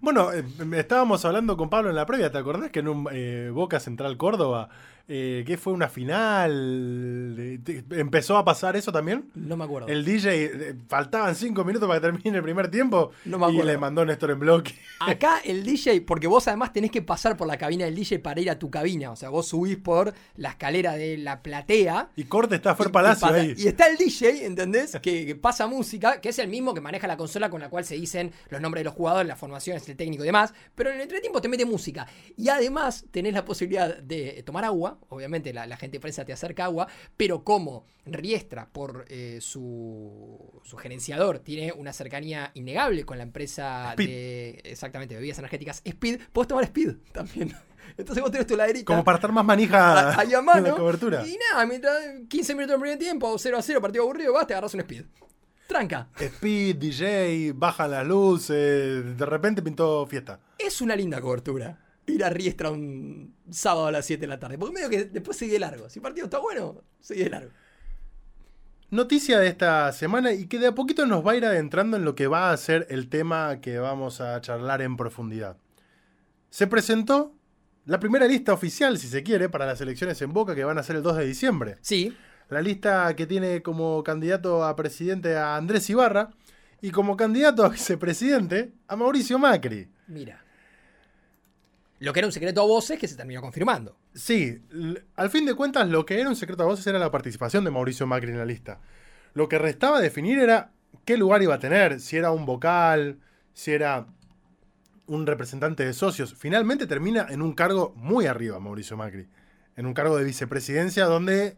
Bueno, eh, estábamos hablando con Pablo en la previa, ¿te acordás que en un eh, Boca Central Córdoba, eh, que fue una final, empezó a pasar eso también? No me acuerdo. El DJ, eh, faltaban cinco minutos para que termine el primer tiempo No me y acuerdo. le mandó Néstor en bloque. Acá el DJ, porque vos además tenés que pasar por la cabina del DJ para ir a tu cabina. O sea, vos subís por la escalera de la platea. Y corte está Fer y- Palacio y, ahí. y está el DJ, ¿entendés? Que, que pasa música, que es el mismo que maneja la consola con la cual se dicen los nombres de los jugadores, las formaciones, el técnico y demás. Pero en el entretiempo te mete música. Y además tenés la posibilidad de tomar agua. Obviamente la, la gente de prensa te acerca agua. Pero como Riestra, por eh, su, su gerenciador, tiene una cercanía innegable con la empresa Speed. de exactamente bebidas energéticas Speed, podés tomar Speed también. Entonces vos tenés tu laderita Como para estar más manija a- ahí a en mano. la cobertura. Y nada, mientras 15 minutos del primer tiempo, 0 a 0, partido aburrido, vas, te agarras un speed. Tranca. Speed, DJ, bajan las luces, de repente pintó fiesta. Es una linda cobertura. Ir a Riestra un sábado a las 7 de la tarde. Porque medio que después sigue largo. Si el partido está bueno, sigue largo. Noticia de esta semana y que de a poquito nos va a ir adentrando en lo que va a ser el tema que vamos a charlar en profundidad. Se presentó la primera lista oficial, si se quiere, para las elecciones en Boca que van a ser el 2 de diciembre. Sí, La lista que tiene como candidato a presidente a Andrés Ibarra y como candidato a vicepresidente a Mauricio Macri. mira. Lo que era un secreto a voces que se terminó confirmando. Sí, al fin de cuentas lo que era un secreto a voces era la participación de Mauricio Macri en la lista. Lo que restaba definir era qué lugar iba a tener, si era un vocal, si era un representante de socios. Finalmente termina en un cargo muy arriba Mauricio Macri, en un cargo de vicepresidencia donde,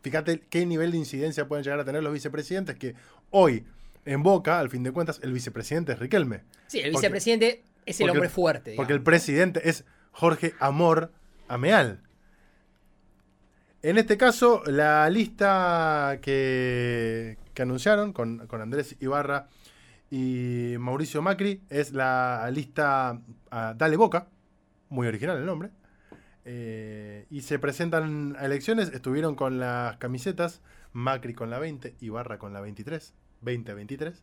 fíjate qué nivel de incidencia pueden llegar a tener los vicepresidentes, que hoy en Boca, al fin de cuentas, el vicepresidente es Riquelme. Sí, el vicepresidente es el porque- hombre fuerte. Porque el presidente es Jorge Amor Ameal. En este caso, la lista que, que anunciaron con, con Andrés Ibarra y Mauricio Macri es la lista ah, Dale Boca, muy original el nombre. Eh, y se presentan a elecciones, estuvieron con las camisetas, Macri con la 20, Ibarra con la 23, 20-23,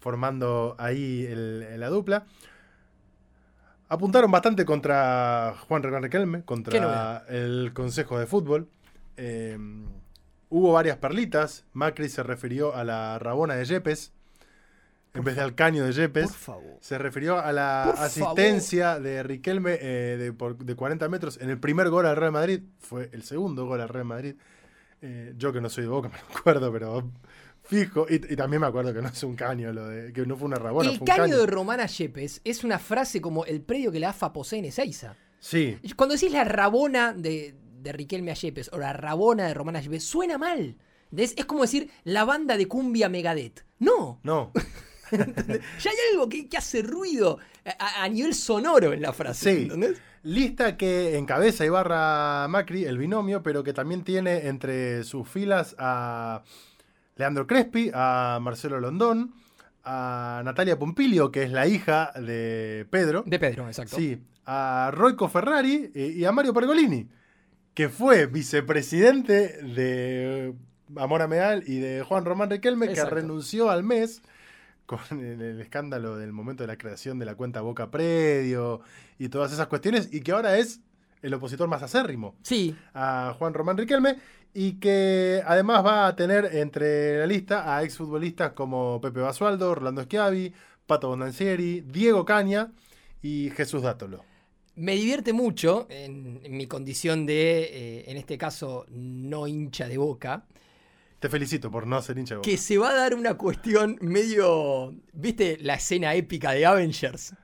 formando ahí el- la dupla. Apuntaron bastante contra Juan Riquelme, contra el Consejo de Fútbol. Eh, hubo varias perlitas. Macri se refirió a la Rabona de Yepes en vez de al caño de Yepes. Por favor. Se refirió a la Por asistencia de Riquelme eh, de, por- de 40 metros en el primer gol al Real Madrid. Fue el segundo gol al Real Madrid. Eh, yo que no soy de Boca me lo acuerdo, pero fijo. Y, y también me acuerdo que no es un caño, lo de, que no fue una Rabona, el fue un caño, caño. de Romana Yepes es una frase como el predio que la AFA posee en Ezeiza. Sí, Cuando decís la rabona de, de Riquelme a Yepes o la rabona de Romana Yepes, suena mal. ¿Entendés? Es como decir la banda de cumbia Megadeth. No, no. ya hay algo que, que hace ruido a, a nivel sonoro en la frase. Sí. ¿entendés? Lista que encabeza Ibarra Macri, el binomio, pero que también tiene entre sus filas a Leandro Crespi, a Marcelo Londón, a Natalia Pompilio, que es la hija de Pedro. De Pedro, exacto. Sí, a Roico Ferrari eh, y a Mario Pergolini, que fue vicepresidente de Amor Ameal y de Juan Román Riquelme, Exacto. que renunció al mes con el escándalo del momento de la creación de la cuenta Boca Predio y todas esas cuestiones, y que ahora es el opositor más acérrimo Sí, a Juan Román Riquelme y que además va a tener entre la lista a exfutbolistas como Pepe Basualdo, Orlando Schiavi, Pato Bondancieri, Diego Caña y Jesús Dátolo. me divierte mucho en, en mi condición de, eh, en este caso, no hincha de boca, Te felicito por no ser hincha de Boca. que se va a dar una cuestión medio. ¿Viste la escena épica de Avengers?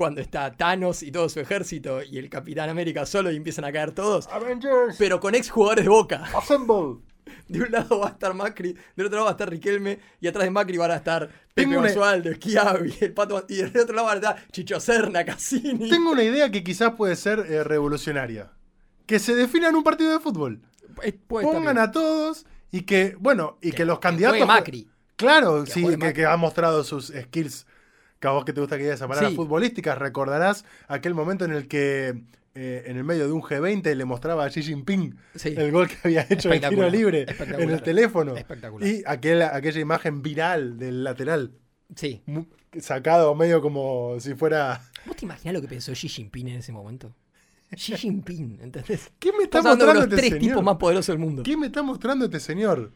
Cuando está Thanos y todo su ejército y el Capitán América solo y empiezan a caer todos. Avengers, Pero con ex jugadores de boca. assemble. De un lado va a estar Macri, del otro lado va a estar Riquelme, y atrás de Macri van a estar Pepe una- Basualdo, Schiavi, el Pato, y del otro lado van a estar Chicho Serna, Cassini. Tengo una idea que quizás puede ser eh, revolucionaria. Que se definan un partido de fútbol. Pongan a todos y que, bueno, y que, Que- los candidatos. Macri. Claro, Que sí, que, que ha mostrado sus skills. Que a vos que te gusta que diga esa palabra Sí. futbolísticas, recordarás aquel momento en el que eh, en el medio de un G20 le mostraba a Xi Jinping Sí. el gol que había hecho de tiro libre en el teléfono. Espectacular. Y aquel- aquella imagen viral del lateral, Sí. sacado medio como si fuera... ¿Vos te imaginás lo que pensó Xi Jinping en ese momento? Xi Jinping, ¿entendés? ¿Qué me está de mostrando los este tres señor? tipos más poderosos del mundo. ¿Qué me está mostrando este señor?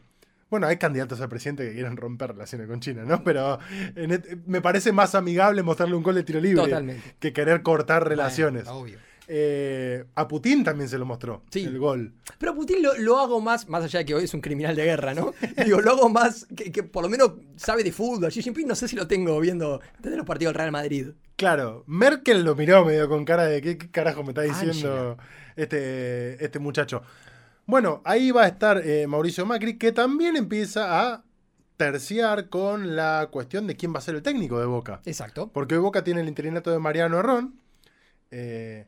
Bueno, hay candidatos a presidente que quieren romper relaciones con China, ¿no? Pero en me parece más amigable mostrarle un gol de tiro libre Totalmente. que querer cortar relaciones. Bueno, obvio. Eh, a Putin también se lo mostró, Sí. el gol. Pero a Putin lo, lo hago más, más allá de que hoy es un criminal de guerra, ¿no? Digo, lo hago más que, que por lo menos sabe de fútbol. Xi Jinping no sé si lo tengo viendo desde los partidos del Real Madrid. Claro, Merkel lo miró medio con cara de ¿qué, qué carajo me está diciendo Angela. este, este muchacho? Bueno, ahí va a estar eh, Mauricio Macri, que también empieza a terciar con la cuestión de quién va a ser el técnico de Boca. Exacto. Porque hoy Boca tiene el interinato de Mariano Herrón. eh,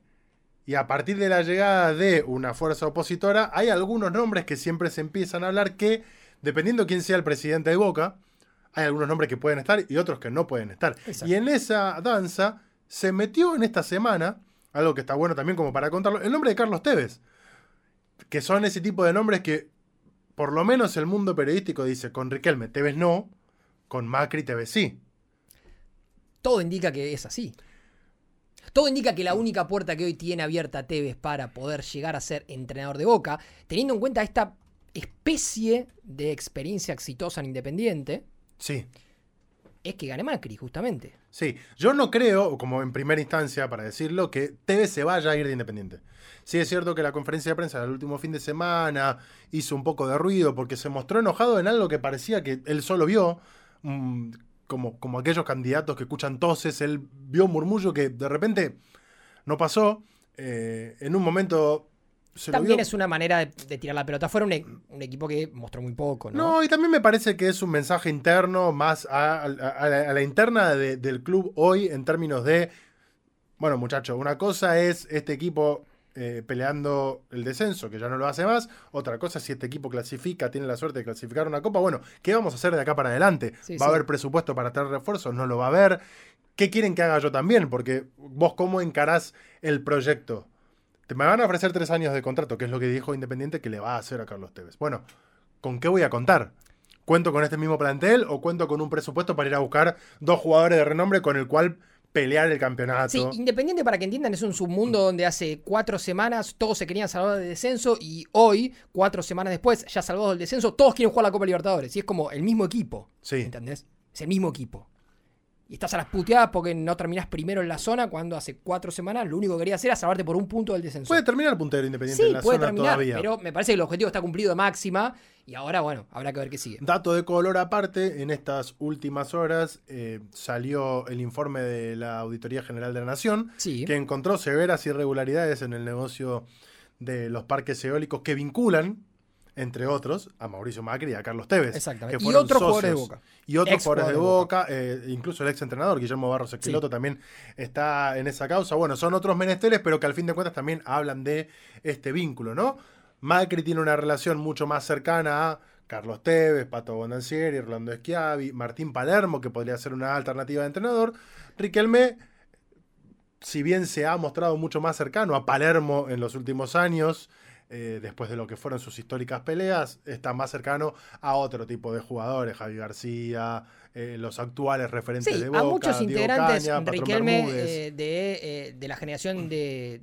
y a partir de la llegada de una fuerza opositora, hay algunos nombres que siempre se empiezan a hablar que, dependiendo quién sea el presidente de Boca, hay algunos nombres que pueden estar y otros que no pueden estar. Exacto. Y en esa danza se metió en esta semana, algo que está bueno también como para contarlo, el nombre de Carlos Tevez. Que son ese tipo de nombres que, por lo menos el mundo periodístico dice, con Riquelme Tevez no, con Macri Tevez sí. Todo indica que es así. Todo indica que la única puerta que hoy tiene abierta Tevez para poder llegar a ser entrenador de Boca, teniendo en cuenta esta especie de experiencia exitosa en Independiente, Sí. Es que gane Macri, justamente. Sí, yo no creo, como en primera instancia para decirlo, que Tevez se vaya a ir de Independiente. Sí es cierto que la conferencia de prensa del último fin de semana hizo un poco de ruido porque se mostró enojado en algo que parecía que él solo vio, mm, como, como aquellos candidatos que escuchan toses, él vio un murmullo que de repente no pasó. Eh, en un momento se También es una manera de, de tirar la pelota fuera, un, e- un equipo que mostró muy poco, ¿no? No, y también me parece que es un mensaje interno, más a, a- a la, a la interna de- del club hoy en términos de, bueno muchachos, una cosa es este equipo eh, peleando el descenso, que ya no lo hace más, otra cosa si este equipo clasifica, tiene la suerte de clasificar una copa, bueno, ¿qué vamos a hacer de acá para adelante? Sí, ¿Va a haber presupuesto para traer refuerzos? ¿No lo va a haber? ¿Qué quieren que haga yo también? Porque vos cómo encarás el proyecto. Te me van a ofrecer tres años de contrato, que es lo que dijo Independiente que le va a hacer a Carlos Tevez. Bueno, ¿con qué voy a contar? ¿Cuento con este mismo plantel o cuento con un presupuesto para ir a buscar dos jugadores de renombre con el cual pelear el campeonato? Sí, Independiente, para que entiendan, es un submundo donde hace cuatro semanas todos se querían salvar del descenso y hoy, cuatro semanas después, ya salvados del descenso, todos quieren jugar la Copa Libertadores. Y es como el mismo equipo. Sí. ¿Entendés? Es el mismo equipo. Y estás a las puteadas porque no terminás primero en la zona cuando hace cuatro semanas lo único que querías hacer era salvarte por un punto del descenso. Puede terminar puntero Independiente sí, en la puede zona terminar, todavía. pero me parece que el objetivo está cumplido de máxima y ahora, bueno, habrá que ver qué sigue. Dato de color aparte, en estas últimas horas eh, salió el informe de la Auditoría General de la Nación, Sí. que encontró severas irregularidades en el negocio de los parques eólicos que vinculan, entre otros, a Mauricio Macri y a Carlos Tevez. Exactamente. que Y otros jugadores de socios. Boca. Y otros Ex jugadores de Boca, eh, incluso el ex entrenador Guillermo Barros Esqueloto también está en esa causa. Bueno, son otros menesteres, pero que al fin de cuentas también hablan de este vínculo, ¿no? Macri tiene una relación mucho más cercana a Carlos Tevez, Pato Bonancieri, Orlando Schiavi, Martín Palermo, que podría ser una alternativa de entrenador. Riquelme, si bien se ha mostrado mucho más cercano a Palermo en los últimos años, eh, después de lo que fueron sus históricas peleas, está más cercano a otro tipo de jugadores, Javi García, eh, los actuales referentes Sí, de Boca, a muchos Diego integrantes, Caña, Riquelme, eh, de, eh, de la generación de,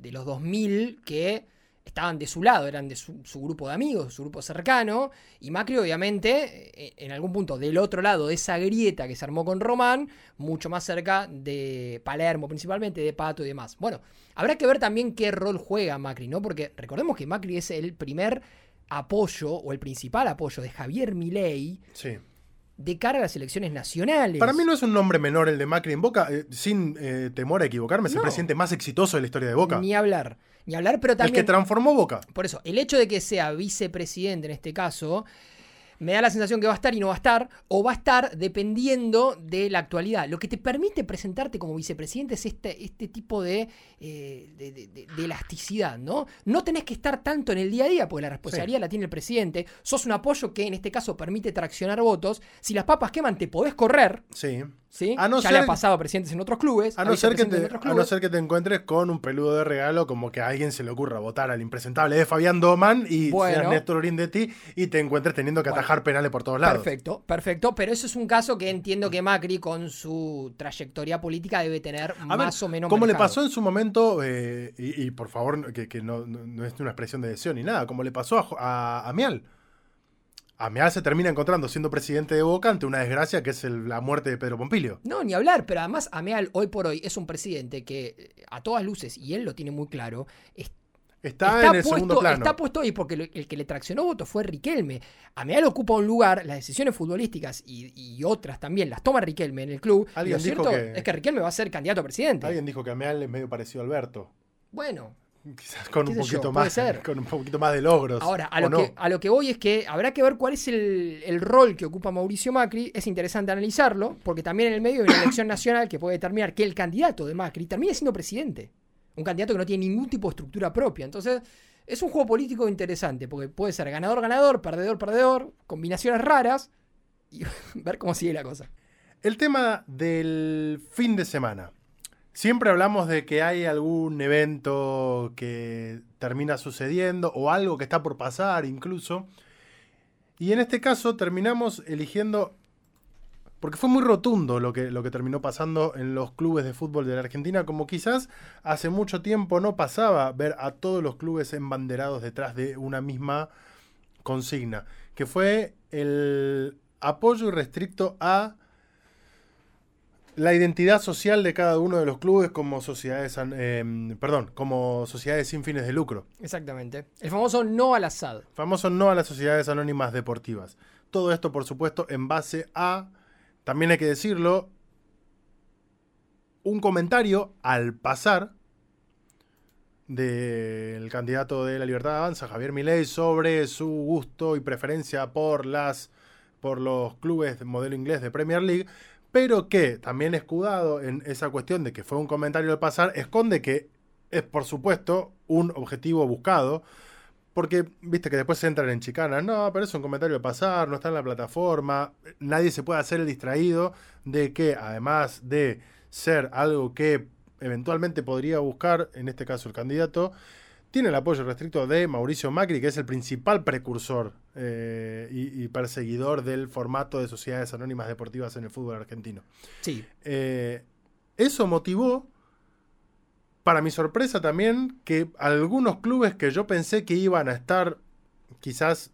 de los 2000 que estaban de su lado, eran de su, su grupo de amigos, su grupo cercano, y Macri obviamente, eh, en algún punto del otro lado de esa grieta que se armó con Román, mucho más cerca de Palermo principalmente, de Pato y demás. Bueno, habrá que ver también qué rol juega Macri, ¿no? Porque recordemos que Macri es el primer apoyo o el principal apoyo de Javier Milei Sí. de cara a las elecciones nacionales. Para mí no es un nombre menor el de Macri en Boca, eh, sin eh, temor a equivocarme, es No. el presidente más exitoso de la historia de Boca. Ni hablar. Ni hablar, pero el que también. transformó Boca. Por eso, el hecho de que sea vicepresidente en este caso, me da la sensación que va a estar y no va a estar, o va a estar dependiendo de la actualidad. Lo que te permite presentarte como vicepresidente es este, este tipo de, eh, de, de- de- de elasticidad, ¿no? No tenés que estar tanto en el día a día, porque la responsabilidad la tiene el presidente. Sos un apoyo que en este caso permite traccionar votos. Si las papas queman, te podés correr, Sí. ¿Sí? A no ya ser- le ha pasado a presidentes en otros clubes. A no, ser que te, en otros a no clubes. ser que te encuentres con un peludo de regalo, como que a alguien se le ocurra votar al impresentable de Fabián Doman y Bueno. seas Néstor Orindetti y te encuentres teniendo que atajar penales por todos lados. Perfecto, perfecto, pero eso es un caso que entiendo que Macri con su trayectoria política debe tener A ver, más o menos como le pasó en su momento, eh, y, y por favor, que, que no, no- no es una expresión de deseo ni nada, como le pasó a, Jo- a, a Mial. A Mial se termina encontrando siendo presidente de Boca ante una desgracia que es el- la muerte de Pedro Pompilio. No, ni hablar, pero además Ameal hoy por hoy es un presidente que eh, a todas luces, y él lo tiene muy claro, es- Está, está, en el segundo puesto, plano. está puesto ahí porque lo- el que le traccionó votos fue Riquelme. Ameal ocupa un lugar, las decisiones futbolísticas y, y otras también las toma Riquelme en el club. y Alguien lo dijo cierto que- es que Riquelme va a ser candidato a presidente. Alguien dijo que a Mial es medio parecido a Alberto. Bueno, Quizás con ¿Qué un yo? poquito más, con un poquito más de logros. Ahora, a ¿o lo, no? que, a lo que voy es que habrá que ver cuál es el, el rol que ocupa Mauricio Macri. Es interesante analizarlo, porque también en el medio hay una elección nacional que puede determinar que el candidato de Macri termine siendo presidente. Un candidato que no tiene ningún tipo de estructura propia. Entonces, es un juego político interesante, porque puede ser ganador-ganador, perdedor-perdedor, combinaciones raras, y ver cómo sigue la cosa. El tema del fin de semana. Siempre hablamos de que hay algún evento que termina sucediendo o algo que está por pasar incluso. Y en este caso terminamos eligiendo, porque fue muy rotundo lo que, lo que terminó pasando en los clubes de fútbol de la Argentina, como quizás hace mucho tiempo no pasaba ver a todos los clubes embanderados detrás de una misma consigna, que fue el apoyo irrestricto a la identidad social de cada uno de los clubes como sociedades, em, perdón, como sociedades sin fines de lucro. Exactamente. El famoso no al asad. Famoso no a las sociedades anónimas deportivas. Todo esto, por supuesto, en base a, también hay que decirlo, un comentario al pasar del candidato de la Libertad de Avanza, Javier Milei, sobre su gusto y preferencia por las por los clubes de modelo inglés de Premier League, pero que también escudado en esa cuestión de que fue un comentario al pasar, esconde que es por supuesto un objetivo buscado, porque viste que después se entran en chicanas, no, pero es un comentario al pasar, no está en la plataforma, nadie se puede hacer el distraído de que además de ser algo que eventualmente podría buscar, en este caso el candidato, tiene el apoyo restricto de Mauricio Macri, que es el principal precursor eh, y, y perseguidor del formato de sociedades anónimas deportivas en el fútbol argentino. Sí. Eh, eso motivó, para mi sorpresa también, que algunos clubes que yo pensé que iban a estar quizás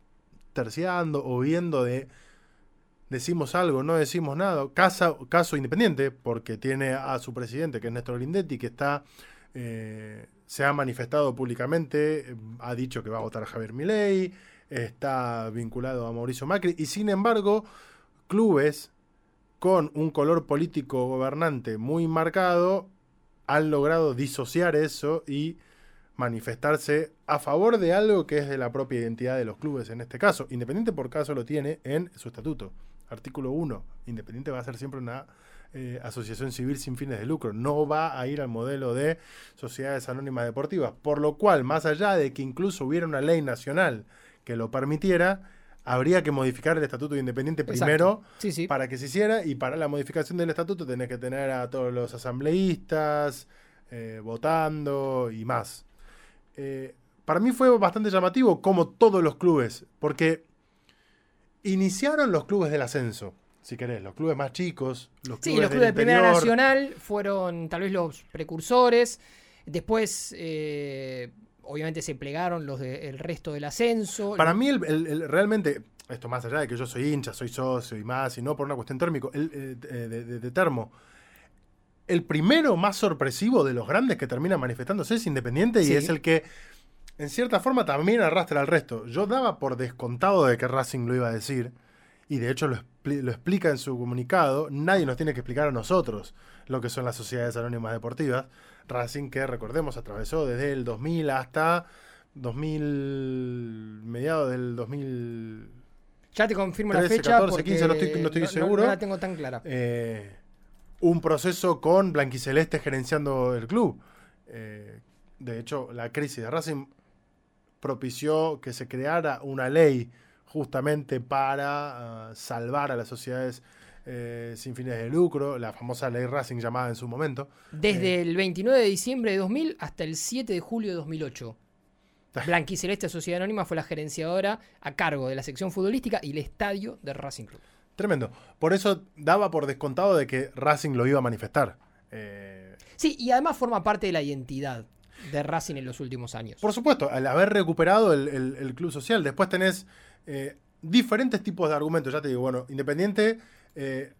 terciando o viendo de decimos algo, no decimos nada, caso, caso independiente, porque tiene a su presidente, que es Néstor Grindetti, que está... eh, se ha manifestado públicamente, ha dicho que va a votar a Javier Milei, está vinculado a Mauricio Macri, y sin embargo, clubes con un color político gobernante muy marcado han logrado disociar eso y manifestarse a favor de algo que es de la propia identidad de los clubes en este caso. Independiente por caso lo tiene en su estatuto. Artículo 1. Independiente va a ser siempre una eh, asociación civil sin fines de lucro. No va a ir al modelo de sociedades anónimas deportivas. Por lo cual, más allá de que incluso hubiera una ley nacional que lo permitiera, habría que modificar el estatuto de Independiente Exacto. primero Sí, sí. para que se hiciera y para la modificación del estatuto tenés que tener a todos los asambleístas eh, votando y más. Eh, para mí fue bastante llamativo como todos los clubes, porque iniciaron los clubes del ascenso, si querés, los clubes más chicos, los clubes, Sí, los clubes de Primera interior. Nacional fueron tal vez los precursores. Después, eh, obviamente, se plegaron los del resto del ascenso. Para mí, el- el- el- realmente, esto más allá de que yo soy hincha, soy socio y más, y no por una cuestión térmico, el, eh, de, de- de termo, el primero más sorpresivo de los grandes que termina manifestándose es Independiente Sí. y es el que, en cierta forma, también arrastra al resto. Yo daba por descontado de que Racing lo iba a decir, y de hecho lo, expli- lo explica en su comunicado. Nadie nos tiene que explicar a nosotros lo que son las sociedades anónimas deportivas. Racing, que recordemos, atravesó desde el 2000 hasta 2000, mediados del 2000. Ya te confirmo la 13, fecha. 14, porque 15, no estoy- no estoy seguro. No la tengo tan clara. eh, un proceso con Blanquiceleste gerenciando el club. Eh, de hecho, la crisis de Racing propició que se creara una ley justamente para ah, salvar a las sociedades eh, sin fines de lucro, la famosa ley Racing llamada en su momento. Desde el 29 de diciembre de 2000 hasta el 7 de julio de 2008. Blanquiceleste Sociedad Anónima fue la gerenciadora a cargo de la sección futbolística y el estadio de Racing Club. Tremendo. Por eso daba por descontado de que Racing lo iba a manifestar. Eh, Sí, y además forma parte de la identidad de Racing en los últimos años. Por supuesto, al haber recuperado el, el- el club social, después tenés eh, diferentes tipos de argumentos. Ya te digo, bueno, Independiente eh,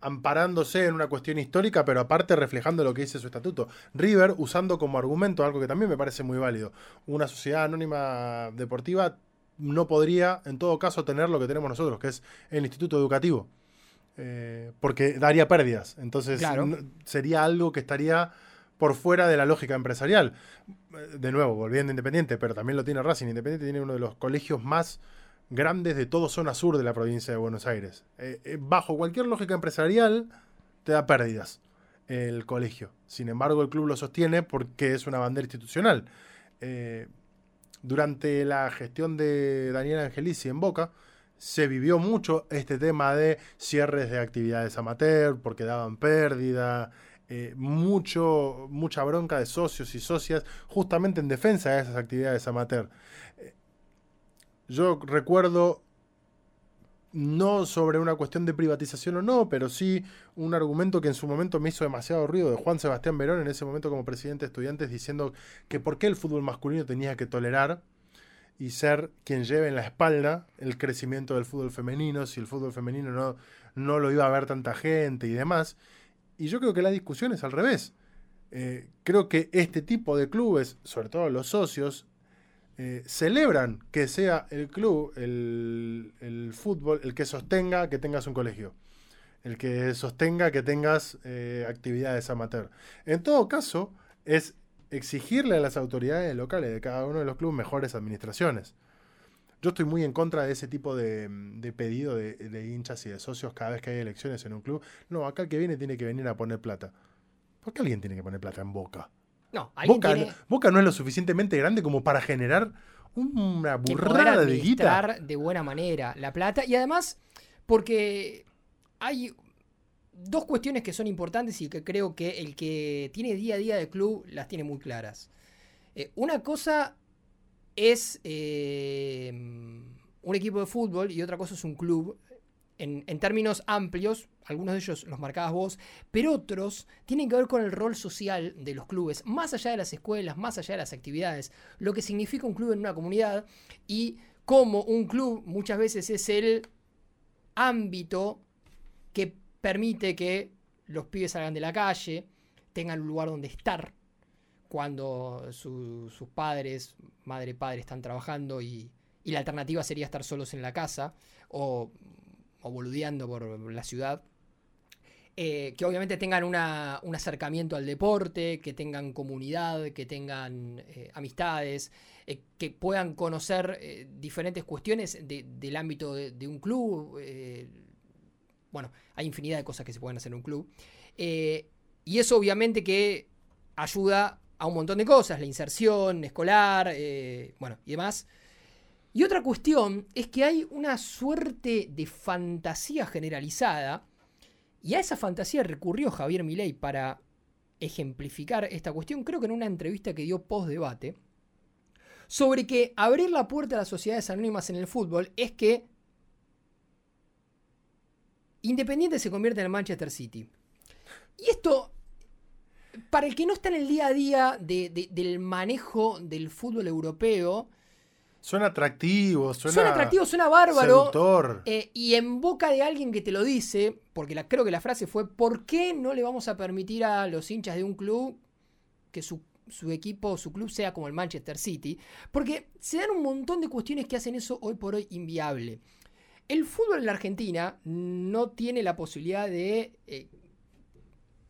amparándose en una cuestión histórica, pero aparte reflejando lo que dice su estatuto. River usando como argumento algo que también me parece muy válido. Una sociedad anónima deportiva no podría, en todo caso, tener lo que tenemos nosotros, que es el instituto educativo. Eh, porque daría pérdidas. Entonces Claro. sería algo que estaría por fuera de la lógica empresarial. Eh, De nuevo, volviendo a Independiente, pero también lo tiene Racing. Independiente tiene uno de los colegios más grandes de todo zona sur de la provincia de Buenos Aires. Eh, eh, bajo cualquier lógica empresarial, te da pérdidas el colegio. Sin embargo, el club lo sostiene porque es una bandera institucional. Durante la gestión de Daniel Angelici en Boca, se vivió mucho este tema de cierres de actividades amateur porque daban pérdida, eh, mucho, mucha bronca de socios y socias justamente en defensa de esas actividades amateur. Eh, yo recuerdo, no sobre una cuestión de privatización o no, pero sí un argumento que en su momento me hizo demasiado ruido de Juan Sebastián Verón, en ese momento como presidente de estudiantes, diciendo que por qué el fútbol masculino tenía que tolerar y ser quien lleve en la espalda el crecimiento del fútbol femenino, si el fútbol femenino no, no lo iba a ver tanta gente y demás. Y yo creo que la discusión es al revés. Eh, creo que este tipo de clubes, sobre todo los socios, eh, celebran que sea el club, el, el fútbol, el que sostenga que tengas un colegio. El que sostenga que tengas eh, actividades amateur. En todo caso, es exigirle a las autoridades locales de cada uno de los clubes mejores administraciones. Yo estoy muy en contra de ese tipo de, de pedido de, de hinchas y de socios cada vez que hay elecciones en un club. No, acá el que viene tiene que venir a poner plata. ¿Por qué alguien tiene que poner plata en Boca? No, Boca, tiene Boca no es lo suficientemente grande como para generar una burrada de guita. de buena manera la plata. Y además, porque hay dos cuestiones que son importantes y que creo que el que tiene día a día de club las tiene muy claras. Eh, una cosa es eh, un equipo de fútbol y otra cosa es un club. En, en términos amplios, algunos de ellos los marcabas vos, pero otros tienen que ver con el rol social de los clubes, más allá de las escuelas, más allá de las actividades, lo que significa un club en una comunidad y cómo un club muchas veces es el ámbito que permite que los pibes salgan de la calle, tengan un lugar donde estar cuando su- sus padres, madre, padre están trabajando y, y la alternativa sería estar solos en la casa o, o boludeando por la ciudad. Eh, que obviamente tengan una- un acercamiento al deporte, que tengan comunidad, que tengan eh, amistades, eh, que puedan conocer diferentes cuestiones de- del ámbito de, de un club. bueno, hay infinidad de cosas que se pueden hacer en un club. Y eso obviamente que ayuda a un montón de cosas, la inserción escolar, eh, bueno, y demás. Y otra cuestión es que hay una suerte de fantasía generalizada, y a esa fantasía recurrió Javier Milei para ejemplificar esta cuestión, creo que en una entrevista que dio post-debate, sobre que abrir la puerta a las sociedades anónimas en el fútbol es que Independiente se convierte en el Manchester City. Y esto, para el que no está en el día a día de- de- del manejo del fútbol europeo, Suena atractivo, suena, suena atractivo, suena bárbaro. eh, y en boca de alguien que te lo dice, porque la, creo que la frase fue, ¿por qué no le vamos a permitir a los hinchas de un club que su, su equipo, su club sea como el Manchester City? Porque se dan un montón de cuestiones que hacen eso hoy por hoy inviable. El fútbol en la Argentina no tiene la posibilidad de, eh,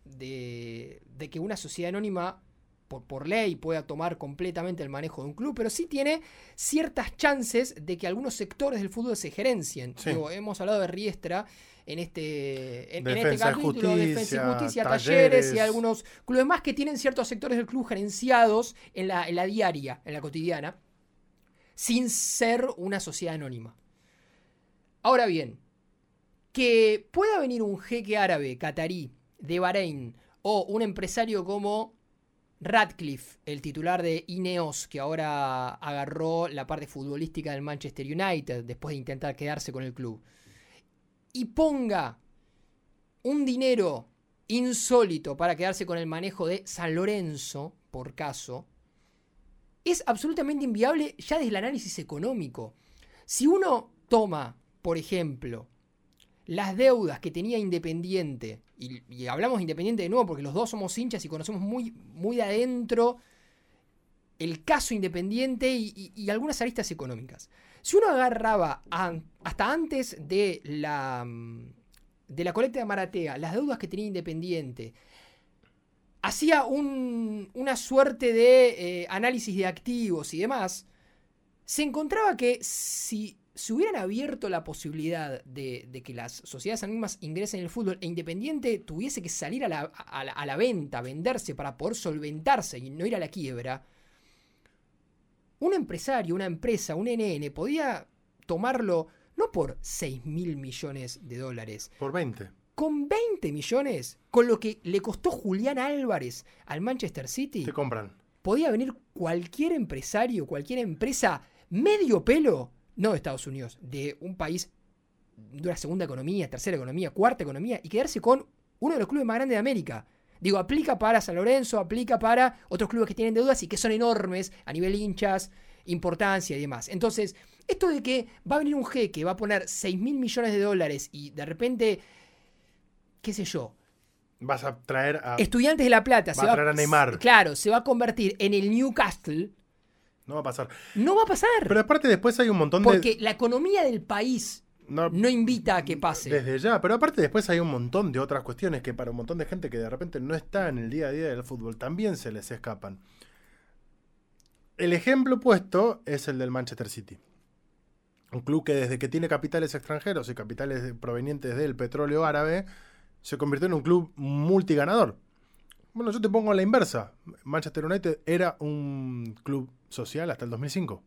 de, de que una sociedad anónima por, por, ley pueda tomar completamente el manejo de un club, pero sí tiene ciertas chances de que algunos sectores del fútbol se gerencien. hemos hablado de Riestra en este, en, este capítulo, de Defensa y Justicia, talleres. y algunos clubes más que tienen ciertos sectores del club gerenciados en la, en la diaria, en la cotidiana, sin ser una sociedad anónima. Ahora bien, que pueda venir un jeque árabe, catarí, de Bahrein, o un empresario como Radcliffe, el titular de Ineos, que ahora agarró la parte futbolística del Manchester United después de intentar quedarse con el club y ponga un dinero insólito para quedarse con el manejo de San Lorenzo, por caso, es absolutamente inviable ya desde el análisis económico. Si uno toma, por ejemplo, las deudas que tenía Independiente, y, hablamos de Independiente de nuevo porque los dos somos hinchas y conocemos muy, muy de adentro el caso Independiente y algunas aristas económicas. Si uno agarraba hasta antes de la, de la colecta de Maratea las deudas que tenía Independiente, hacía una suerte de eh, análisis de activos y demás, se encontraba que si se hubieran abierto la posibilidad de, que las sociedades anónimas ingresen en el fútbol e Independiente tuviese que salir a la, a la venta, venderse para poder solventarse y no ir a la quiebra, un empresario, una empresa, un NN, podía tomarlo no por 6 mil millones de dólares. Por 20. Con 20 millones, con lo que le costó Julián Álvarez al Manchester City. Te compran. Podía venir cualquier empresario, cualquier empresa medio pelo, no de Estados Unidos, de un país de una segunda economía, tercera economía, cuarta economía, y quedarse con uno de los clubes más grandes de América. Digo, aplica para San Lorenzo, aplica para otros clubes que tienen deudas y que son enormes a nivel hinchas, importancia y demás. Entonces, esto de que va a venir un jeque, va a poner 6 mil millones de dólares y de repente, qué sé yo. Vas a traer a. Estudiantes de La Plata. Va a traer a Neymar. Claro, se va a convertir en el Newcastle. No va a pasar. No va a pasar. Pero aparte, después hay un montón de. Porque la economía del país no, invita a que pase. Desde ya, pero aparte después hay un montón de otras cuestiones que para un montón de gente que de repente no está en el día a día del fútbol también se les escapan. El ejemplo puesto es el del Manchester City. Un club que desde que tiene capitales extranjeros y capitales provenientes del petróleo árabe, se convirtió en un club multiganador. Bueno, yo te pongo la inversa. Manchester United era un club social hasta el 2005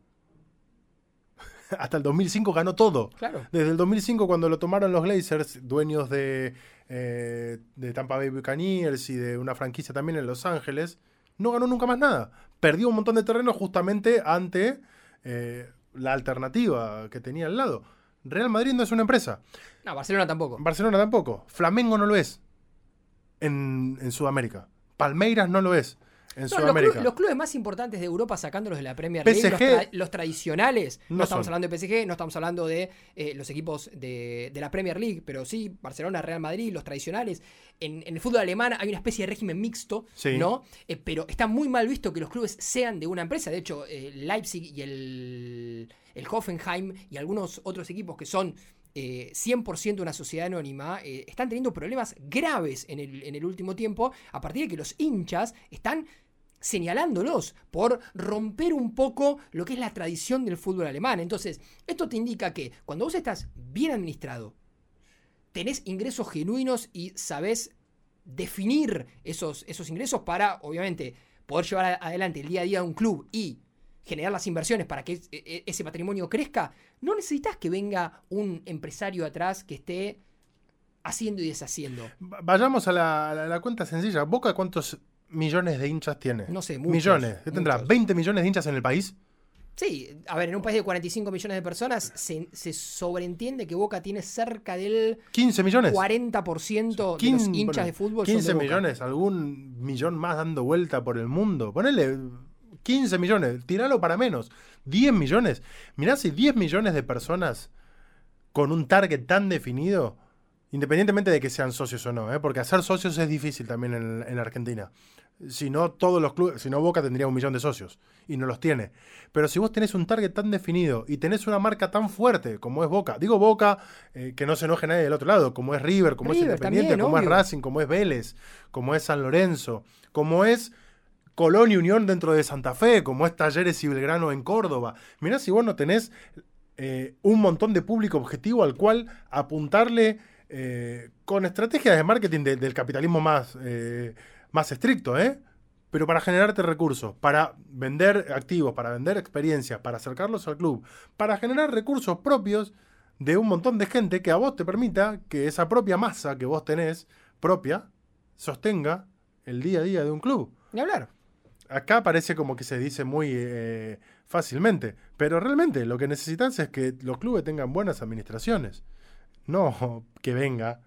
hasta el 2005 ganó todo. Claro. Desde el 2005 cuando lo tomaron los Glazers, dueños de, eh, de Tampa Bay Buccaneers y de una franquicia también en Los Ángeles, no ganó nunca más nada. Perdió un montón de terreno justamente ante eh, la alternativa que tenía al lado. Real Madrid no es una empresa. No, Barcelona tampoco. Barcelona tampoco. Flamengo no lo es en, en Sudamérica. Palmeiras no lo es en Sudamérica. Los, clubes más importantes de Europa sacándolos de la Premier League, los, tradicionales, no, estamos hablando de PSG, no estamos hablando de eh, los equipos de, la Premier League, pero sí, Barcelona, Real Madrid, los tradicionales. En, el fútbol alemán hay una especie de régimen mixto, ¿no? Eh, pero está muy mal visto que los clubes sean de una empresa. De hecho, eh, Leipzig y el, el Hoffenheim y algunos otros equipos que son 100% una sociedad anónima, están teniendo problemas graves en el, en el, último tiempo a partir de que los hinchas están señalándolos por romper un poco lo que es la tradición del fútbol alemán. Entonces, esto te indica que cuando vos estás bien administrado, tenés ingresos genuinos y sabés definir esos, esos ingresos para, obviamente, poder llevar adelante el día a día de un club y generar las inversiones para que e, e, ese patrimonio crezca, no necesitas que venga un empresario atrás que esté haciendo y deshaciendo. Vayamos a la, a la cuenta sencilla. ¿Boca cuántos millones de hinchas tiene? No sé, muchos. Millones. ¿Qué tendrá? ¿20 millones de hinchas en el país? Sí, a ver, en un país de 45 millones de personas se, sobreentiende que Boca tiene cerca del 15 millones. 40% de los hinchas de fútbol. 15 millones, algún millón más dando vuelta por el mundo. Ponele 15 millones, tiralo para menos. 10 millones. Mirá si 10 millones de personas con un target tan definido Independientemente de que sean socios o no, ¿eh? porque hacer socios es difícil también en, Argentina. Si no, todos los clubes, si no Boca tendría un millón de socios y no los tiene. Pero si vos tenés un target tan definido y tenés una marca tan fuerte como es Boca, digo Boca, eh, que no se enoje nadie del otro lado, como es River, como es Independiente, como es Racing, como es Vélez, como es San Lorenzo, como es Colón y Unión dentro de Santa Fe, como es Talleres y Belgrano en Córdoba. Mirá si vos no tenés eh, un montón de público objetivo al cual apuntarle eh, con estrategias de marketing de- del capitalismo más, eh, más estricto, ¿eh? Pero para generarte recursos, para vender activos, para vender experiencias, para acercarlos al club, para generar recursos propios de un montón de gente que a vos te permita que esa propia masa que vos tenés propia sostenga el día a día de un club. Ni hablar. Acá parece como que se dice muy eh, fácilmente, pero realmente lo que necesitas es que los clubes tengan buenas administraciones. No que venga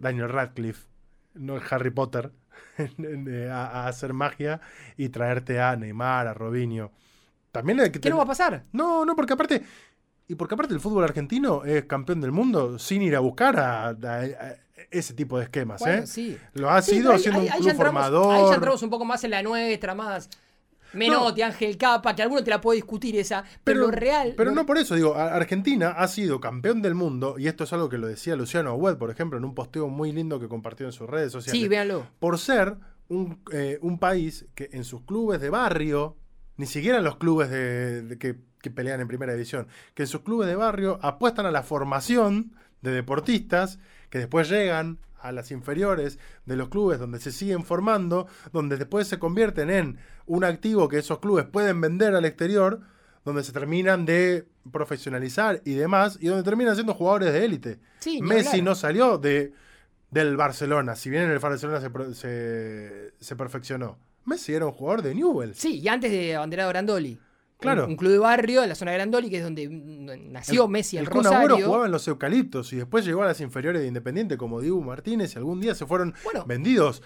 Daniel Radcliffe, no Harry Potter, eh, a, a hacer magia y traerte a Neymar, a Robinho. También hay que ¿Qué no va a pasar? no, no, porque aparte. Y porque aparte el fútbol argentino es campeón del mundo sin ir a buscar a, a- a ese tipo de esquemas, Bueno, ¿eh? sí. Lo ha sido ahí- un ahí club ya entramos- formador. Ahí ya entramos un poco más en la nuestra, más Menotti, Ángel Capa, que alguno te la puede discutir esa, pero, lo real. Pero no por eso, digo, Argentina ha sido campeón del mundo, y esto es algo que lo decía Luciano Webb, por ejemplo, en un posteo muy lindo que compartió en sus redes sociales. Sí, véanlo. por ser un, eh, un país que en sus clubes de barrio, ni siquiera en los clubes de, de que, que pelean en primera división, que en sus clubes de barrio apuestan a la formación de deportistas que después llegan a las inferiores de los clubes donde se siguen formando, donde después se convierten en un activo que esos clubes pueden vender al exterior, donde se terminan de profesionalizar y demás, y donde terminan siendo jugadores de élite. Sí, Messi no salió de, del Barcelona, si bien en el Barcelona se, se, se perfeccionó. Messi era un jugador de Newell's. Sí, y antes de Abanderado Grandoli. Claro. Un, un club de barrio en la zona de Grandoli, que es donde mm, nació Messi el Agüero Rosario. jugaba en los eucaliptos y después llegó a las inferiores de Independiente como Dibu Martínez y algún día se fueron Bueno. vendidos.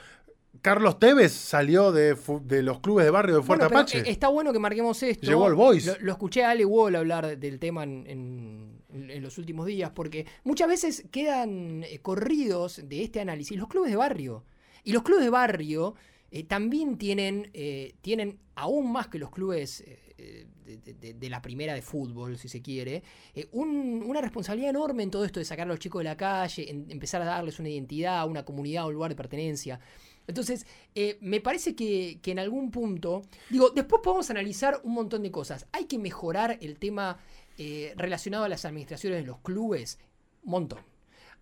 Carlos Tevez salió de, de los clubes de barrio de Fuerte Bueno, Apache. eh, está bueno que marquemos esto. Llegó al Boys. Lo, lo escuché a Ale Wall hablar del tema en, en- en los últimos días, porque muchas veces quedan eh, corridos de este análisis los clubes de barrio. Y los clubes de barrio eh, también tienen, eh, tienen, aún más que los clubes de, de- la primera de fútbol, si se quiere, eh, un- una responsabilidad enorme en todo esto de sacar a los chicos de la calle, empezar a darles una identidad, una comunidad, un lugar de pertenencia. Entonces, eh, me parece que, en algún punto, digo, después podemos analizar un montón de cosas. Hay que mejorar el tema eh, relacionado a las administraciones de los clubes, un montón.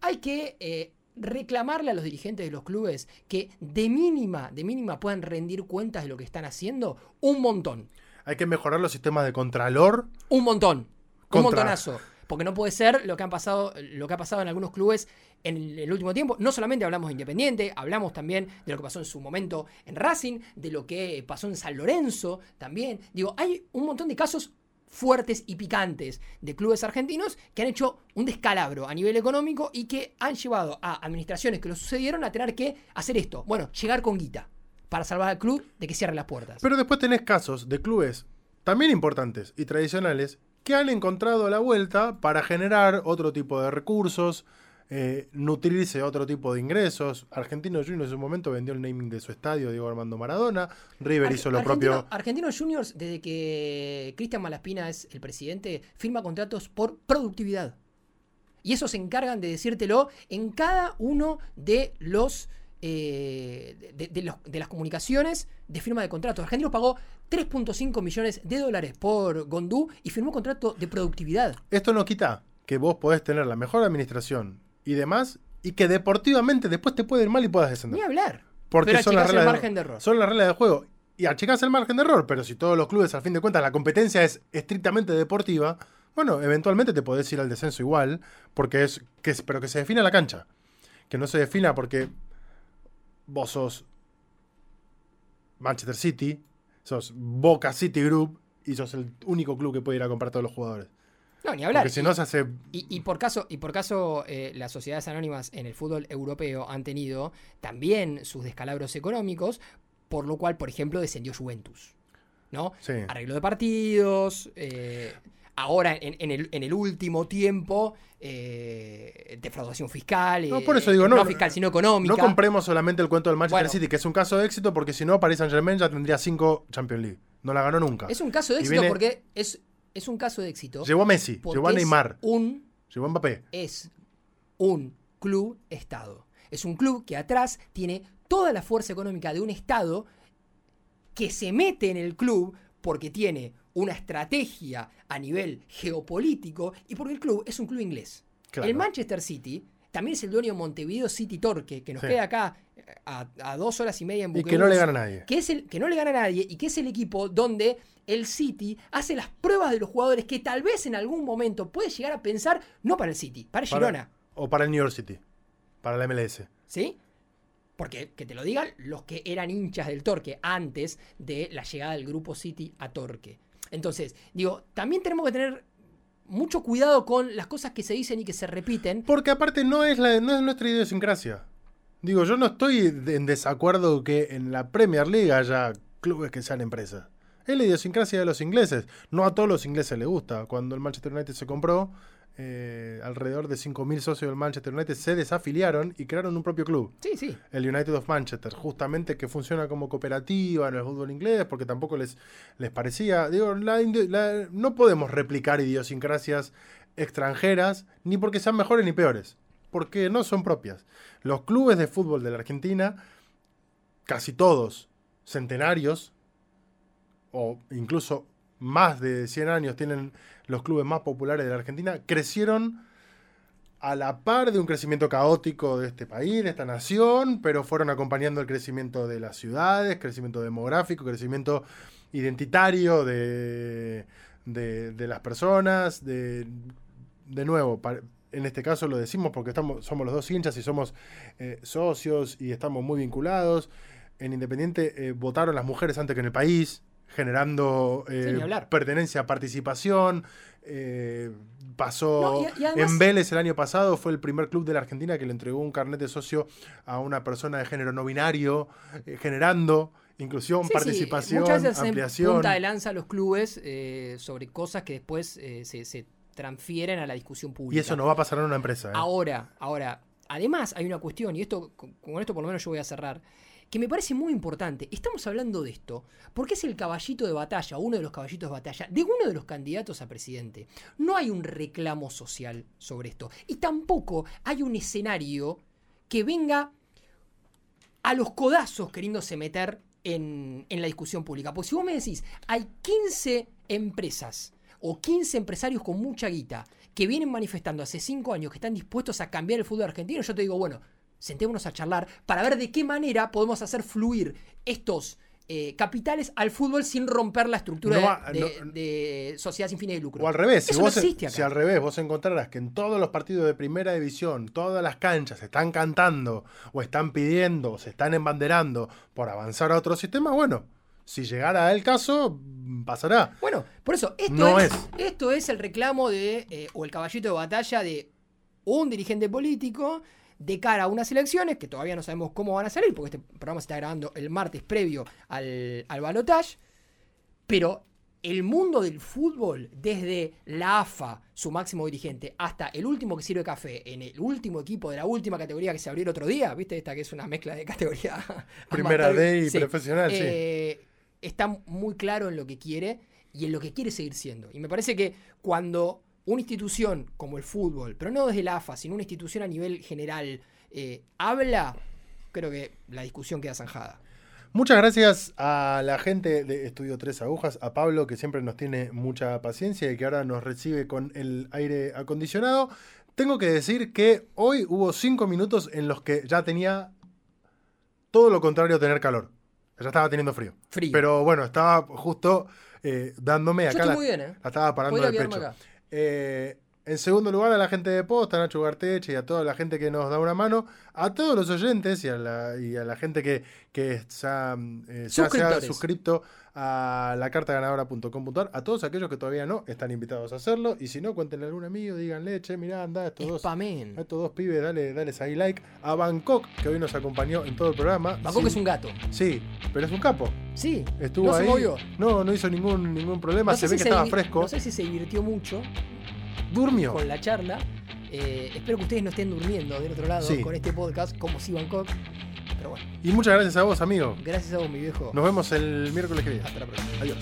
Hay que eh, reclamarle a los dirigentes de los clubes que de mínima, de mínima puedan rendir cuentas de lo que están haciendo, un montón. Hay que mejorar los sistemas de contralor. Un montón. Un montonazo. Porque no puede ser lo que han pasado, lo que ha pasado en algunos clubes en el, el último tiempo. No solamente hablamos de Independiente, hablamos también de lo que pasó en su momento en Racing, de lo que pasó en San Lorenzo también. Digo, hay un montón de casos fuertes y picantes de clubes argentinos que han hecho un descalabro a nivel económico y que han llevado a administraciones que lo sucedieron a tener que hacer esto. Bueno, llegar con guita para salvar al club de que cierre las puertas. Pero después tenés casos de clubes también importantes y tradicionales que han encontrado la vuelta para generar otro tipo de recursos, eh, nutrirse de otro tipo de ingresos. Argentino Juniors en su momento vendió el naming de su estadio, Diego Armando Maradona. River Ar- hizo lo Argentino- propio. Argentinos Juniors, desde que Cristian Malaspina es el presidente, firma contratos por productividad. Y eso se encargan de decírtelo en cada uno de los. Eh, de, de los- de las comunicaciones de firma de contratos. Argentinos pagó 3.5 millones de dólares por Gondú y firmó contrato de productividad. Esto no quita que vos podés tener la mejor administración y demás, y que deportivamente después te puede ir mal y puedas descender. Ni hablar. Porque Pero son las, el reglas margen de error. son las reglas del juego. Y achicás el margen de error, pero si todos los clubes, al fin de cuentas, la competencia es estrictamente deportiva, bueno, eventualmente te podés ir al descenso igual, porque es, que es- pero que se defina la cancha. Que no se defina porque vos sos Manchester City, sos Boca City Group y sos el único club que puede ir a comprar todos los jugadores. No, ni hablar. Porque si no se hace Y, y por caso, y por caso eh, las sociedades anónimas en el fútbol europeo han tenido también sus descalabros económicos, por lo cual, por ejemplo, descendió Juventus. ¿No? Sí. Arreglo de partidos. eh, ahora, en, en el, en el último tiempo, eh, defraudación fiscal. No, eh, por eso digo, no- fiscal, sino económica. No compremos solamente el cuento del Manchester Bueno. City, que es un caso de éxito, porque si no, Paris Saint Germain ya tendría cinco Champions League. No la ganó nunca. Es un caso de éxito viene- porque es, es un caso de éxito. Llevó a Messi, llevó a Neymar, Un llevó a Mbappé. es un club Estado. Es un club que atrás tiene toda la fuerza económica de un Estado que se mete en el club porque tiene una estrategia a nivel geopolítico y porque el club es un club inglés. Claro. El Manchester City también es el dueño de Montevideo City Torque, que nos Sí. queda acá eh, a, a dos horas y media en Y que no le gana a nadie. que es el que no le gana a nadie y que es el equipo donde el City hace las pruebas de los jugadores que tal vez en algún momento puede llegar a pensar no para el City, para el Para- Girona, o para el New York City. Para la MLS. ¿sí? Porque que te lo digan los que eran hinchas del Torque antes de la llegada del grupo City a Torque. Entonces, digo, también tenemos que tener mucho cuidado con las cosas que se dicen y que se repiten. Porque aparte no es, la, no es nuestra idiosincrasia. Digo, yo no estoy en desacuerdo que en la Premier League haya clubes que sean empresas. Es la idiosincrasia de los ingleses. No a todos los ingleses les gusta. Cuando el Manchester United se compró, eh, alrededor de 5.000 socios del Manchester United se desafiliaron y crearon un propio club. Sí, sí. el United of Manchester, justamente que funciona como cooperativa en el fútbol inglés, porque tampoco les, les parecía. Digo, la indi- la- no podemos replicar idiosincrasias extranjeras, ni porque sean mejores ni peores, porque no son propias. Los clubes de fútbol de la Argentina, casi todos centenarios, o incluso más de 100 años tienen los clubes más populares de la Argentina, crecieron a la par de un crecimiento caótico de este país, de esta nación, pero fueron acompañando el crecimiento de las ciudades, crecimiento demográfico, crecimiento identitario de, de, las personas, de, de nuevo, en este caso lo decimos porque estamos, somos los dos hinchas y somos eh, socios y estamos muy vinculados. En Independiente eh, votaron las mujeres antes que en el país, generando eh, pertenencia, participación. eh, pasó No, y- y además- en Vélez el año pasado, fue el primer club de la Argentina que le entregó un carnet de socio a una persona de género no binario, eh, generando inclusión, Sí, sí, participación, Muchas veces ampliación. punta de lanza los clubes eh, sobre cosas que después eh, se, se transfieren a la discusión pública. Y eso no va a pasar en una empresa. Ahora, ahora, además hay una cuestión, y esto con esto por lo menos yo voy a cerrar, que me parece muy importante. Estamos hablando de esto porque es el caballito de batalla, uno de los caballitos de batalla, de uno de los candidatos a presidente. No hay un reclamo social sobre esto. Y tampoco hay un escenario que venga a los codazos queriéndose meter en, en la discusión pública. Porque si vos me decís, hay 15 empresas o 15 empresarios con mucha guita que vienen manifestando hace 5 años que están dispuestos a cambiar el fútbol argentino, yo te digo, bueno, sentémonos a charlar para ver de qué manera podemos hacer fluir estos eh, capitales al fútbol sin romper la estructura No de- va- de, no- de sociedad sin fines de lucro. O al revés, si, Eso vos, al revés vos encontrarás que en todos los partidos de primera división, todas las canchas están cantando o están pidiendo o se están embanderando por avanzar a otro sistema, bueno, si llegara el caso, pasará. Bueno, por eso, esto, No es, es. esto es el reclamo de, eh, o el caballito de batalla de un dirigente político de cara a unas elecciones que todavía no sabemos cómo van a salir, porque este programa se está grabando el martes previo al, al balotage. Pero el mundo del fútbol, desde la AFA, su máximo dirigente, hasta el último que sirve café, en el último equipo de la última categoría que se abrió el otro día, ¿viste? Esta que es una mezcla de categoría. Primera. D y profesional, sí. Eh, Está muy claro en lo que quiere y en lo que quiere seguir siendo. Y me parece que cuando una institución como el fútbol, pero no desde la AFA, sino una institución a nivel general, eh, habla, creo que la discusión queda zanjada. Muchas gracias a la gente de Estudio Tres Agujas, a Pablo, que siempre nos tiene mucha paciencia y que ahora nos recibe con el aire acondicionado. Tengo que decir que hoy hubo cinco minutos en los que ya tenía todo lo contrario a tener calor. Ya estaba teniendo frío. Frío. Pero bueno, estaba justo eh, dándome Yo acá. estoy La, muy bien, ¿eh? la estaba parando quedarme pecho. acá. Eh, en segundo lugar, a la gente de Posta, a Nacho Garteche y a toda la gente que nos da una mano, a todos los oyentes y a la, y a la gente que, que ya, eh, ya se ha suscrito a la cartaganadora.com.ar, a todos aquellos que todavía no están invitados a hacerlo. Y si no, cuéntenle a algún amigo, díganle, che, mirá, anda, estos dos, a estos dos pibes, dale, dales ahí like. A Bangkok, que hoy nos acompañó en todo el programa. Bangkok Sí, es un gato. Sí, pero es un capo. Sí. Estuvo no ahí. se movió. No, no hizo ningún, ningún problema. No se ve que estaba fresco. No sé si se divirtió mucho Durmió. con la charla. Eh, espero que ustedes no estén durmiendo del otro lado Sí. con este podcast como si Bangkok. Pero bueno, Y muchas gracias a vos, amigo. gracias a vos, mi viejo. Nos vemos el miércoles que viene. Hasta la próxima. Adiós.